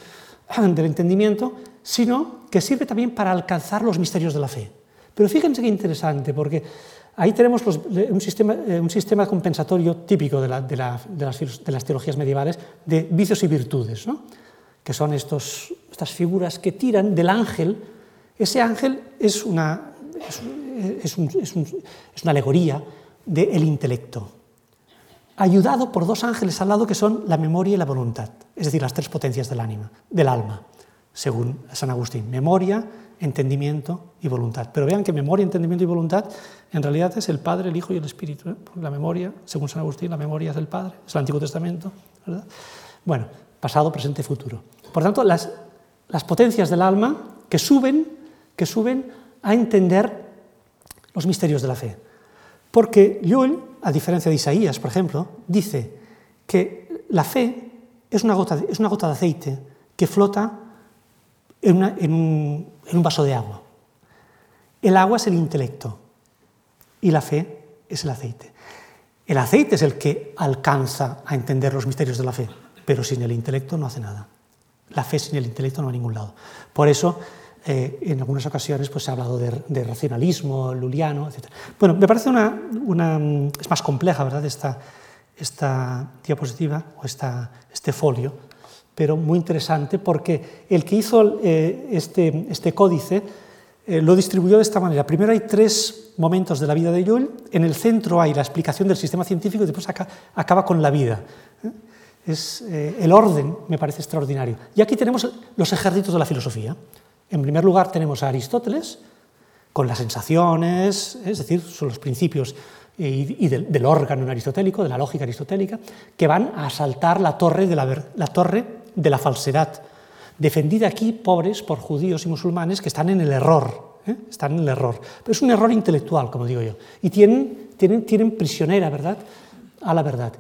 del entendimiento, sino que sirve también para alcanzar los misterios de la fe. Pero fíjense qué interesante, porque ahí tenemos un, sistema, eh, un, sistema, compensatorio típico de, las, teologías medievales de vicios y virtudes, ¿no? que son estos, estas figuras que tiran del ángel. Ese ángel es una, es, es una alegoría del intelecto ayudado por dos ángeles al lado que son la memoria y la voluntad, es decir, las tres potencias del, ánima, del alma, según San Agustín, memoria, entendimiento y voluntad. Pero vean que memoria, entendimiento y voluntad en realidad es el Padre, el Hijo y el Espíritu. ¿eh? La memoria, según San Agustín, la memoria es el Padre, es el Antiguo Testamento. ¿verdad? Bueno, pasado, presente, futuro. Por tanto, las, las potencias del alma que suben, que suben a entender los misterios de la fe. Porque Llull a diferencia de Isaías, por ejemplo, dice que la fe es una gota de, es una gota de aceite que flota en, un, en un vaso de agua. El agua es el intelecto y la fe es el aceite. El aceite es el que alcanza a entender los misterios de la fe, pero sin el intelecto no hace nada. La fe sin el intelecto no va a ningún lado. Por eso eh, en algunas ocasiones pues, se ha hablado de, racionalismo, luliano, etc. Bueno, me parece una, una, es más compleja, ¿verdad?, esta, esta diapositiva o esta, este folio, pero muy interesante porque el que hizo eh, este, este códice eh, lo distribuyó de esta manera. Primero hay tres momentos de la vida de Joule, en el centro hay la explicación del sistema científico y después acaba con la vida. Es, el orden me parece extraordinario. Y aquí tenemos los ejércitos de la filosofía. En primer lugar tenemos a Aristóteles, con las sensaciones, es decir, son los principios y, del, órgano aristotélico, de la lógica aristotélica, que van a asaltar la torre de la, torre de la falsedad, defendida aquí, pobres, por judíos y musulmanes que están en el error, ¿eh? están en el error. Pero es un error intelectual, como digo yo, y tienen, tienen, tienen prisionera, ¿verdad?, a la verdad.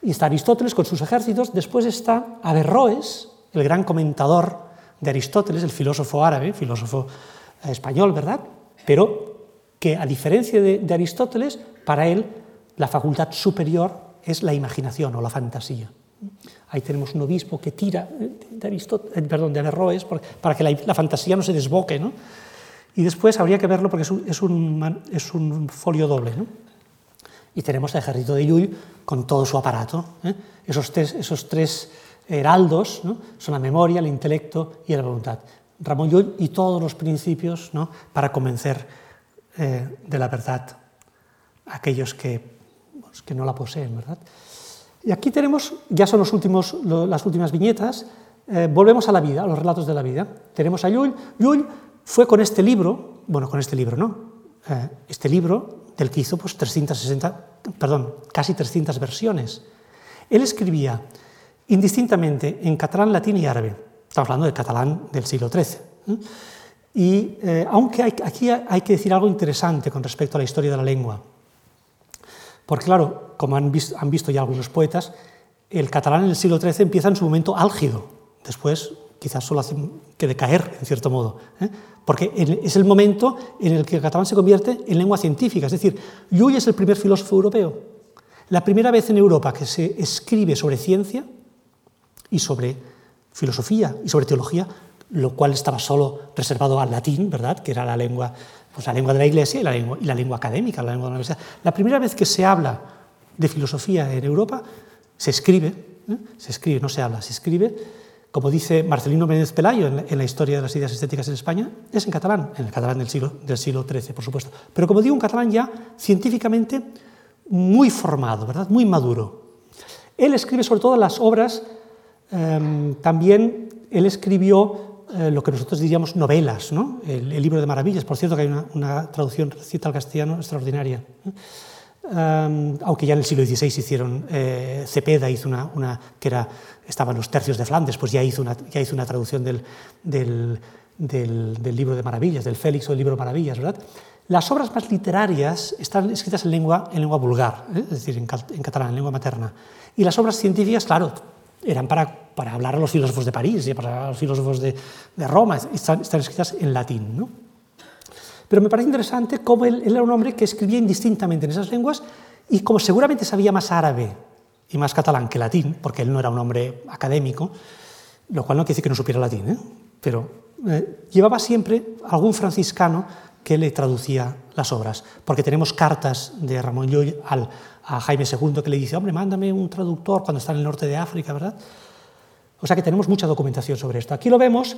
Y está Aristóteles con sus ejércitos, después está Averroes, el gran comentador de Aristóteles, el filósofo árabe, filósofo eh, español, ¿verdad? Pero que a diferencia de, Aristóteles, para él la facultad superior es la imaginación o la fantasía. Ahí tenemos un obispo que tira de, Aristóteles, eh, perdón, de Averroes para que la, fantasía no se desboque. ¿no? Y después habría que verlo porque es un, folio doble. ¿no? Y tenemos el ejército de Llull con todo su aparato. ¿eh? Esos, tres, esos tres heraldos, son la memoria, el intelecto y la voluntad. Ramón Llull y todos los principios para convencer eh, de la verdad a aquellos que, pues, que, no la poseen. ¿verdad? Y aquí tenemos, ya son los últimos, las últimas viñetas, eh, volvemos a la vida, a los relatos de la vida. Tenemos a Llull. Llull fue con este libro, bueno, con este libro, ¿no? Eh, este libro del que hizo pues, 360, perdón, casi 300 versiones. Él escribía indistintamente en catalán, latín y árabe. Estamos hablando del catalán del siglo XIII. Y eh, aunque aquí hay que decir algo interesante con respecto a la historia de la lengua, porque claro, como han visto, han visto ya algunos poetas, el catalán en el siglo XIII empieza en su momento álgido, después quizás solo hace que decaer, en cierto modo, ¿eh? porque es el momento en el que el catalán se convierte en lengua científica, es decir, Llull es el primer filósofo europeo, la primera vez en Europa que se escribe sobre ciencia y sobre filosofía y sobre teología, lo cual estaba solo reservado al latín, ¿verdad? que era la lengua, pues la lengua de la Iglesia y la lengua, y la lengua académica, la lengua de la universidad. La primera vez que se habla de filosofía en Europa, se escribe, ¿eh? se escribe, no se habla, se escribe, como dice Marcelino Méndez Pelayo en la, historia de las ideas estéticas en España, es en catalán, en el catalán del siglo, del siglo XIII, por supuesto. Pero como digo, un catalán ya científicamente muy formado, ¿verdad? muy maduro. Él escribe sobre todo las obras, eh, también él escribió eh, lo que nosotros diríamos novelas, ¿no? el, el, libro de maravillas, por cierto que hay una, traducción recita al castellano extraordinaria. ¿eh? Um, aunque ya en el siglo XVI hicieron, eh, Cepeda hizo una, que era, estaban los tercios de Flandes, pues ya hizo una, ya hizo una traducción del, del, libro de maravillas, del Félix o del libro de maravillas, ¿verdad? Las obras más literarias están escritas en lengua, en lengua vulgar, ¿eh? es decir, en, en, catalán, en lengua materna. Y las obras científicas, claro, eran para, para hablar a los filósofos de París y para los filósofos de, de Roma, están, están escritas en latín, ¿no? Pero me parece interesante cómo él, él, era un hombre que escribía indistintamente en esas lenguas y como seguramente sabía más árabe y más catalán que latín, porque él no era un hombre académico, lo cual no quiere decir que no supiera latín, ¿eh? pero eh, llevaba siempre algún franciscano que le traducía las obras, porque tenemos cartas de Ramón Llull al, a Jaime II que le dice, hombre, mándame un traductor cuando está en el norte de África, ¿verdad? O sea que tenemos mucha documentación sobre esto. Aquí lo vemos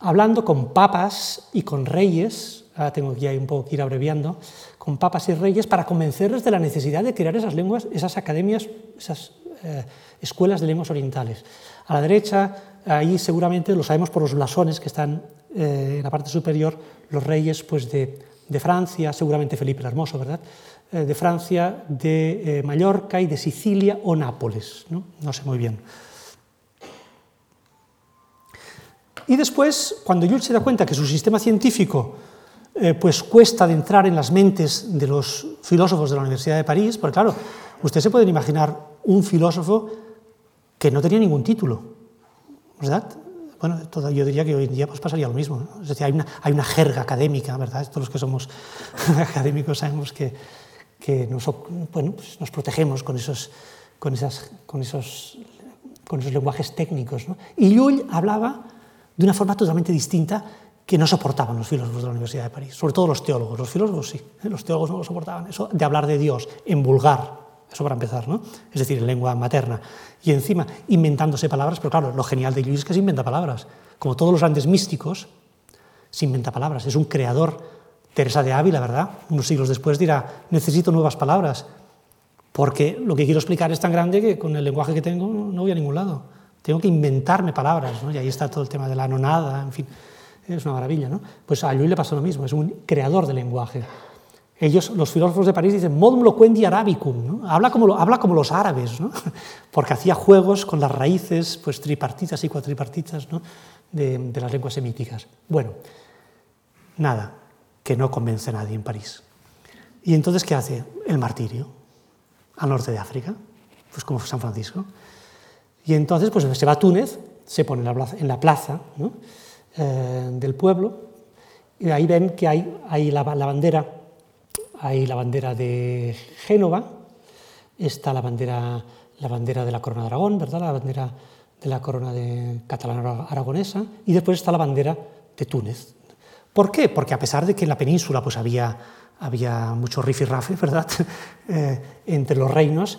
hablando con papas y con reyes ahora tengo ya un poco que ir abreviando, con papas y reyes para convencerles de la necesidad de crear esas lenguas, esas academias, esas eh, escuelas de lenguas orientales. A la derecha, ahí seguramente lo sabemos por los blasones que están eh, en la parte superior, los reyes pues, de, de Francia, seguramente Felipe el Hermoso, ¿verdad? Eh, de Francia, de eh, Mallorca y de Sicilia o Nápoles, ¿no? no sé muy bien. Y después, cuando Jules se da cuenta que su sistema científico eh, pues cuesta de entrar en las mentes de los filósofos de la Universidad de París, porque claro, ustedes se pueden imaginar un filósofo que no tenía ningún título, ¿verdad? Bueno, todo, yo diría que hoy en día pues pasaría lo mismo. Es decir, hay una, hay una, jerga académica, ¿verdad? Todos los que somos académicos sabemos que, que nos, pues nos protegemos con esos, con, esas, con, esos, con esos lenguajes técnicos. ¿no? Y Llull hablaba de una forma totalmente distinta que no soportaban los filósofos de la Universidad de París, sobre todo los teólogos. Los filósofos sí, ¿eh? los teólogos no lo soportaban. Eso de hablar de Dios en vulgar, eso para empezar, ¿no? Es decir, en lengua materna. Y encima, inventándose palabras, pero claro, lo genial de Luis es que se inventa palabras. Como todos los grandes místicos, se inventa palabras. Es un creador. Teresa de Ávila, ¿verdad? Unos siglos después dirá, necesito nuevas palabras, porque lo que quiero explicar es tan grande que con el lenguaje que tengo no voy a ningún lado. Tengo que inventarme palabras, ¿no? Y ahí está todo el tema de la nonada, en fin es una maravilla, ¿no? Pues a Llull le pasó lo mismo, es un creador de lenguaje. Ellos, los filósofos de París, dicen modum loquendi arabicum, ¿no? habla, como, habla como los árabes, ¿no? porque hacía juegos con las raíces pues, tripartitas y cuatripartitas ¿no? de, de las lenguas semíticas. Bueno, nada, que no convence a nadie en París. ¿Y entonces qué hace? El martirio, al norte de África, pues como San Francisco. Y entonces pues, se va a Túnez, se pone en la plaza, eh, del pueblo, y ahí ven que hay, hay la, la, bandera, hay la bandera de Génova, está la bandera, la bandera de la corona de Aragón, ¿verdad? la bandera de la corona catalana aragonesa, y después está la bandera de Túnez. ¿Por qué? Porque a pesar de que en la península pues, había, había mucho rifirrafe, ¿verdad?, eh, entre los reinos,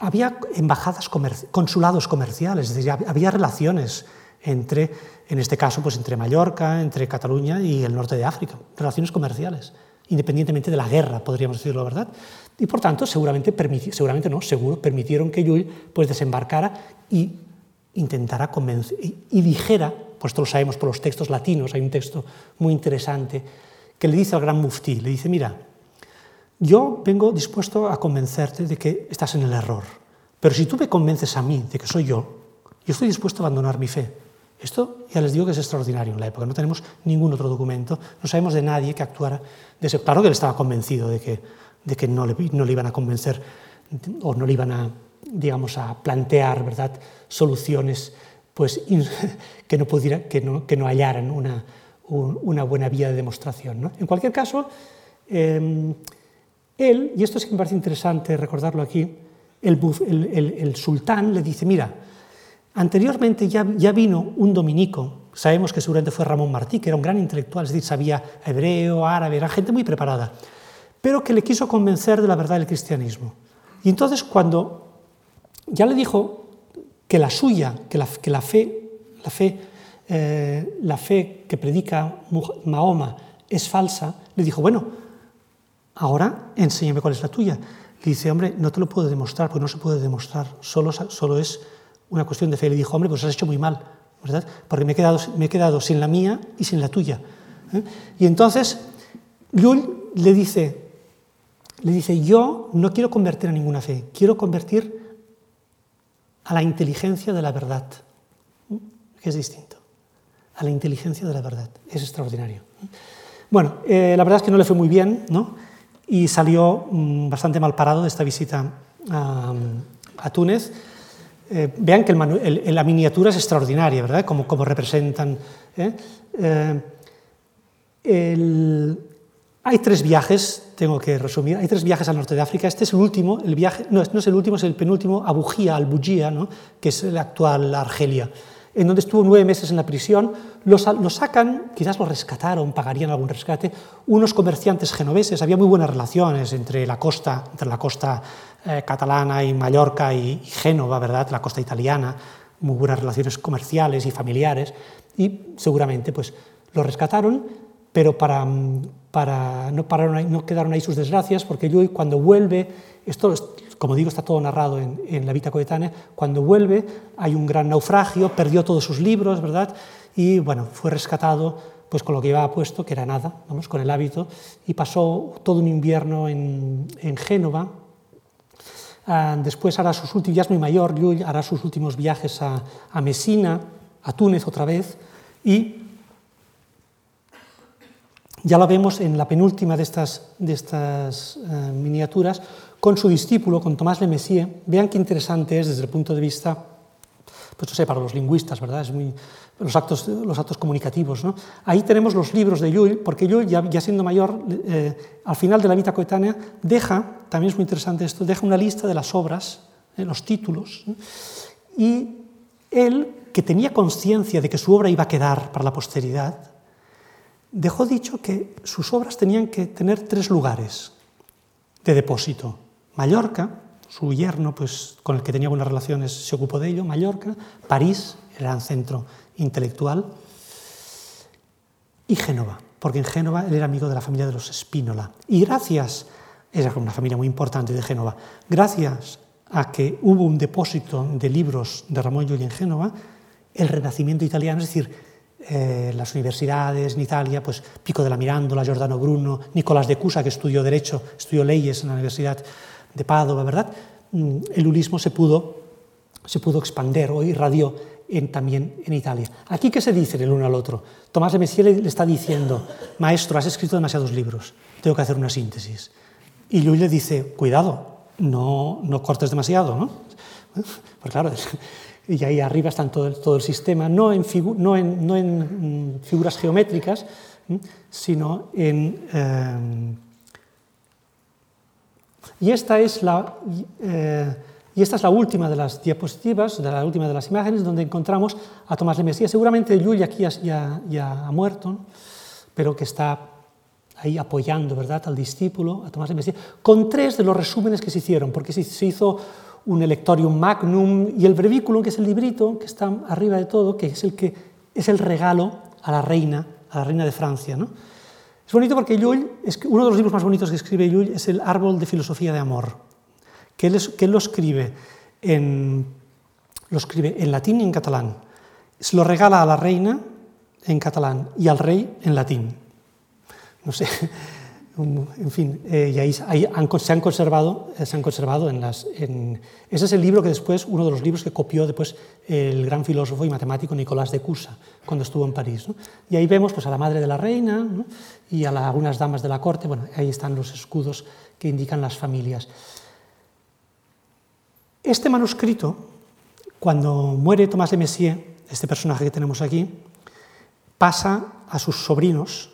había embajadas, consulados comerciales, es decir, había relaciones entre, en este caso, pues entre Mallorca, entre Cataluña y el norte de África, relaciones comerciales, independientemente de la guerra, podríamos decirlo, ¿verdad? Y por tanto, seguramente, seguramente no, seguro, permitieron que Llull pues, desembarcara y intentara convencer, y dijera, pues lo sabemos por los textos latinos, hay un texto muy interesante que le dice al gran muftí, le dice, mira, yo vengo dispuesto a convencerte de que estás en el error, pero si tú me convences a mí de que soy yo, yo estoy dispuesto a abandonar mi fe. Esto ya les digo que es extraordinario en la época, no tenemos ningún otro documento, no sabemos de nadie que actuara de ese. Claro que él estaba convencido de que, de que no, le, no le iban a convencer o no le iban a, digamos, a plantear ¿verdad? soluciones pues, que, no pudiera, que, no, que no hallaran una, una buena vía de demostración. ¿no? En cualquier caso, eh, él, y esto sí que me parece interesante recordarlo aquí, el, el, el, sultán le dice, mira, anteriormente ya, ya, vino un dominico, sabemos que seguramente fue Ramón Martí, que era un gran intelectual, es decir, sabía hebreo, árabe, era gente muy preparada, pero que le quiso convencer de la verdad del cristianismo. Y entonces cuando ya le dijo que la suya, que la, que la fe, la fe, eh, la fe que predica Mahoma es falsa, le dijo, bueno, ahora enséñame cuál es la tuya. Le dice, hombre, no te lo puedo demostrar, porque no se puede demostrar, solo, solo es una cuestión de fe. Le dijo, hombre, pues has hecho muy mal, ¿verdad? Porque me he quedado, me he quedado sin la mía y sin la tuya. ¿eh? Y entonces, Llull le dice, le dice, yo no quiero convertir a ninguna fe, quiero convertir a la inteligencia de la verdad, ¿eh? que es distinto, a la inteligencia de la verdad. Es extraordinario. ¿eh? Bueno, la verdad es que no le fue muy bien, ¿no? y salió mm, bastante mal parado de esta visita a, Túnez. Eh, vean que la miniatura es extraordinaria, ¿verdad? Como, representan. ¿eh? Eh, hay tres viajes, tengo que resumir, hay tres viajes al norte de África. Este es el último, el viaje, no, no es el último, es el penúltimo a Bujía, al Bujía, ¿no? que es la actual Argelia en donde estuvo nueve meses en la prisión, lo, sacan, quizás lo rescataron, pagarían algún rescate, unos comerciantes genoveses, había muy buenas relaciones entre la costa, entre la costa eh, catalana y Mallorca y, Génova, ¿verdad? la costa italiana, muy buenas relaciones comerciales y familiares, y seguramente pues, lo rescataron, pero para, no, pararon no quedaron ahí sus desgracias, porque yo cuando vuelve, esto como digo, está todo narrado en, la Vita Coetánea, cuando vuelve hay un gran naufragio, perdió todos sus libros, ¿verdad? Y bueno, fue rescatado pues con lo que llevaba puesto, que era nada, vamos, con el hábito, y pasó todo un invierno en, Génova. Ah, después hará sus últimos, ya es muy mayor, hará sus últimos viajes a, a Mesina, a Túnez otra vez, y ya lo vemos en la penúltima de estas, eh, miniaturas, con su discípulo, con Tomás Le Messier. Vean qué interesante es desde el punto de vista, pues no sé, para los lingüistas, ¿verdad? Es muy, los, actos, los actos comunicativos. Ahí tenemos los libros de Llull, porque Llull, ya, ya siendo mayor, eh, al final de la vida coetánea, deja, también es muy interesante esto, deja una lista de las obras, eh, los títulos, y él, que tenía conciencia de que su obra iba a quedar para la posteridad, dejó dicho que sus obras tenían que tener tres lugares de depósito. Mallorca, su yerno, pues, con el que tenía buenas relaciones, se ocupó de ello, Mallorca, París, el gran centro intelectual, y Génova, porque en Génova él era amigo de la familia de los Spínola. Y gracias, era una familia muy importante de Génova, gracias a que hubo un depósito de libros de Ramón Llull en Génova, el Renacimiento italiano, es decir, eh, las universidades en Italia, pues Pico de la Mirandola, Giordano Bruno, Nicolás de Cusa, que estudió Derecho, estudió Leyes en la Universidad de Padova, ¿verdad? Mm, el ulismo se pudo, se pudo expander o irradió también en Italia. Aquí, ¿qué se dicen el uno al otro? Tomás de Messier le, está diciendo, maestro, has escrito demasiados libros, tengo que hacer una síntesis. Y Luis le dice, cuidado, no, no cortes demasiado, ¿no? Pues claro, y ahí arriba está todo el, todo el sistema, no en, no en, no en mm, figuras geométricas, sino en... Eh, y esta es la, eh, y esta es la última de las diapositivas, de la última de las imágenes, donde encontramos a Tomás de Mesía. Seguramente Llull aquí ya, ya, ha muerto, pero que está ahí apoyando ¿verdad? al discípulo, a Tomás de Mesía, con tres de los resúmenes que se hicieron, porque se hizo un electorium magnum y el brevículo, que es el librito que está arriba de todo, que es el que es el regalo a la reina, a la reina de Francia. ¿no? Es bonito porque Llull, es uno de los libros más bonitos que escribe Llull es el Árbol de Filosofía de Amor, que él, que él lo, escribe en, lo escribe en latín y en catalán. Se lo regala a la reina en catalán y al rey en latín. No sé, en fin, eh, y ahí, se, han conservado, eh, se han conservado en las... Ese es el libro que después, uno de los libros que copió después el gran filósofo y matemático Nicolás de Cusa, cuando estuvo en París. Y ahí vemos pues, a la madre de la reina y a algunas damas de la corte, bueno, ahí están los escudos que indican las familias. Este manuscrito, cuando muere Tomás de Messier, este personaje que tenemos aquí, pasa a sus sobrinos,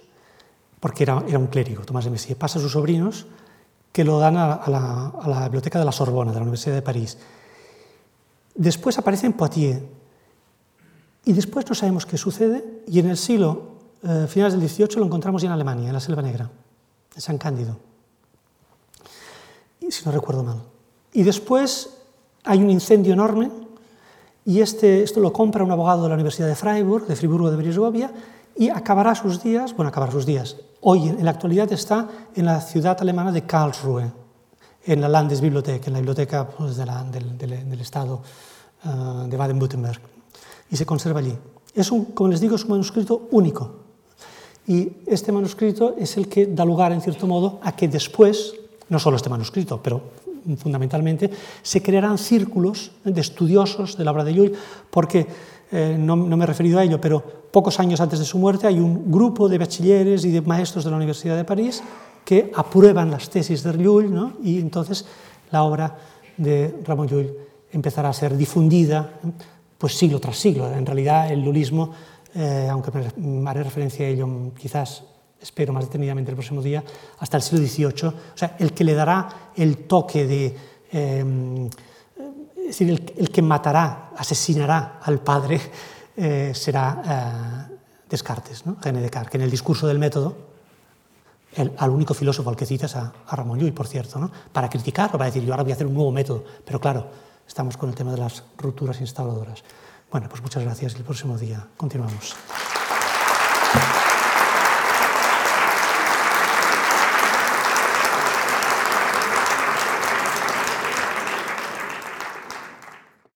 porque era, era un clérigo, Tomás de Messier, pasa a sus sobrinos que lo dan a, a, la, a, la, biblioteca de la Sorbona, de la Universidad de París. Después aparece en Poitiers y después no sabemos qué sucede y en el siglo eh, finales del XVIII lo encontramos ya en Alemania, en la Selva Negra, en San Cándido, si no recuerdo mal. Y después hay un incendio enorme y este, esto lo compra un abogado de la Universidad de Freiburg, de Friburgo de Brisgovia, y acabará sus días, bueno, acabará sus días, Hoy, en la actualidad, está en la ciudad alemana de Karlsruhe, en la Landesbibliothek, en la biblioteca pues, del, Estado uh, de Baden-Württemberg, y se conserva allí. Es un, como les digo, es un manuscrito único. Y este manuscrito es el que da lugar, en cierto modo, a que después, no solo este manuscrito, pero fundamentalmente, se crearán círculos de estudiosos de la obra de Llull, porque eh, no, me he referido a ello, pero pocos años antes de su muerte hay un grupo de bachilleres y de maestros de la Universidad de París que aprueban las tesis de Llull y entonces la obra de Ramón Llull empezará a ser difundida pues siglo tras siglo. En realidad el lullismo, eh, aunque me haré referencia a ello quizás espero más detenidamente el próximo día, hasta el siglo XVIII, o sea, el que le dará el toque de... Eh, es decir, el, el, que matará, asesinará al padre eh, será eh, Descartes, ¿no? Descartes, que en el discurso del método, el, al único filósofo al que citas a, a Ramón Llull, por cierto, ¿no? para criticarlo, para decir, yo ahora voy a hacer un nuevo método, pero claro, estamos con el tema de las rupturas instauradoras. Bueno, pues muchas gracias el próximo día continuamos.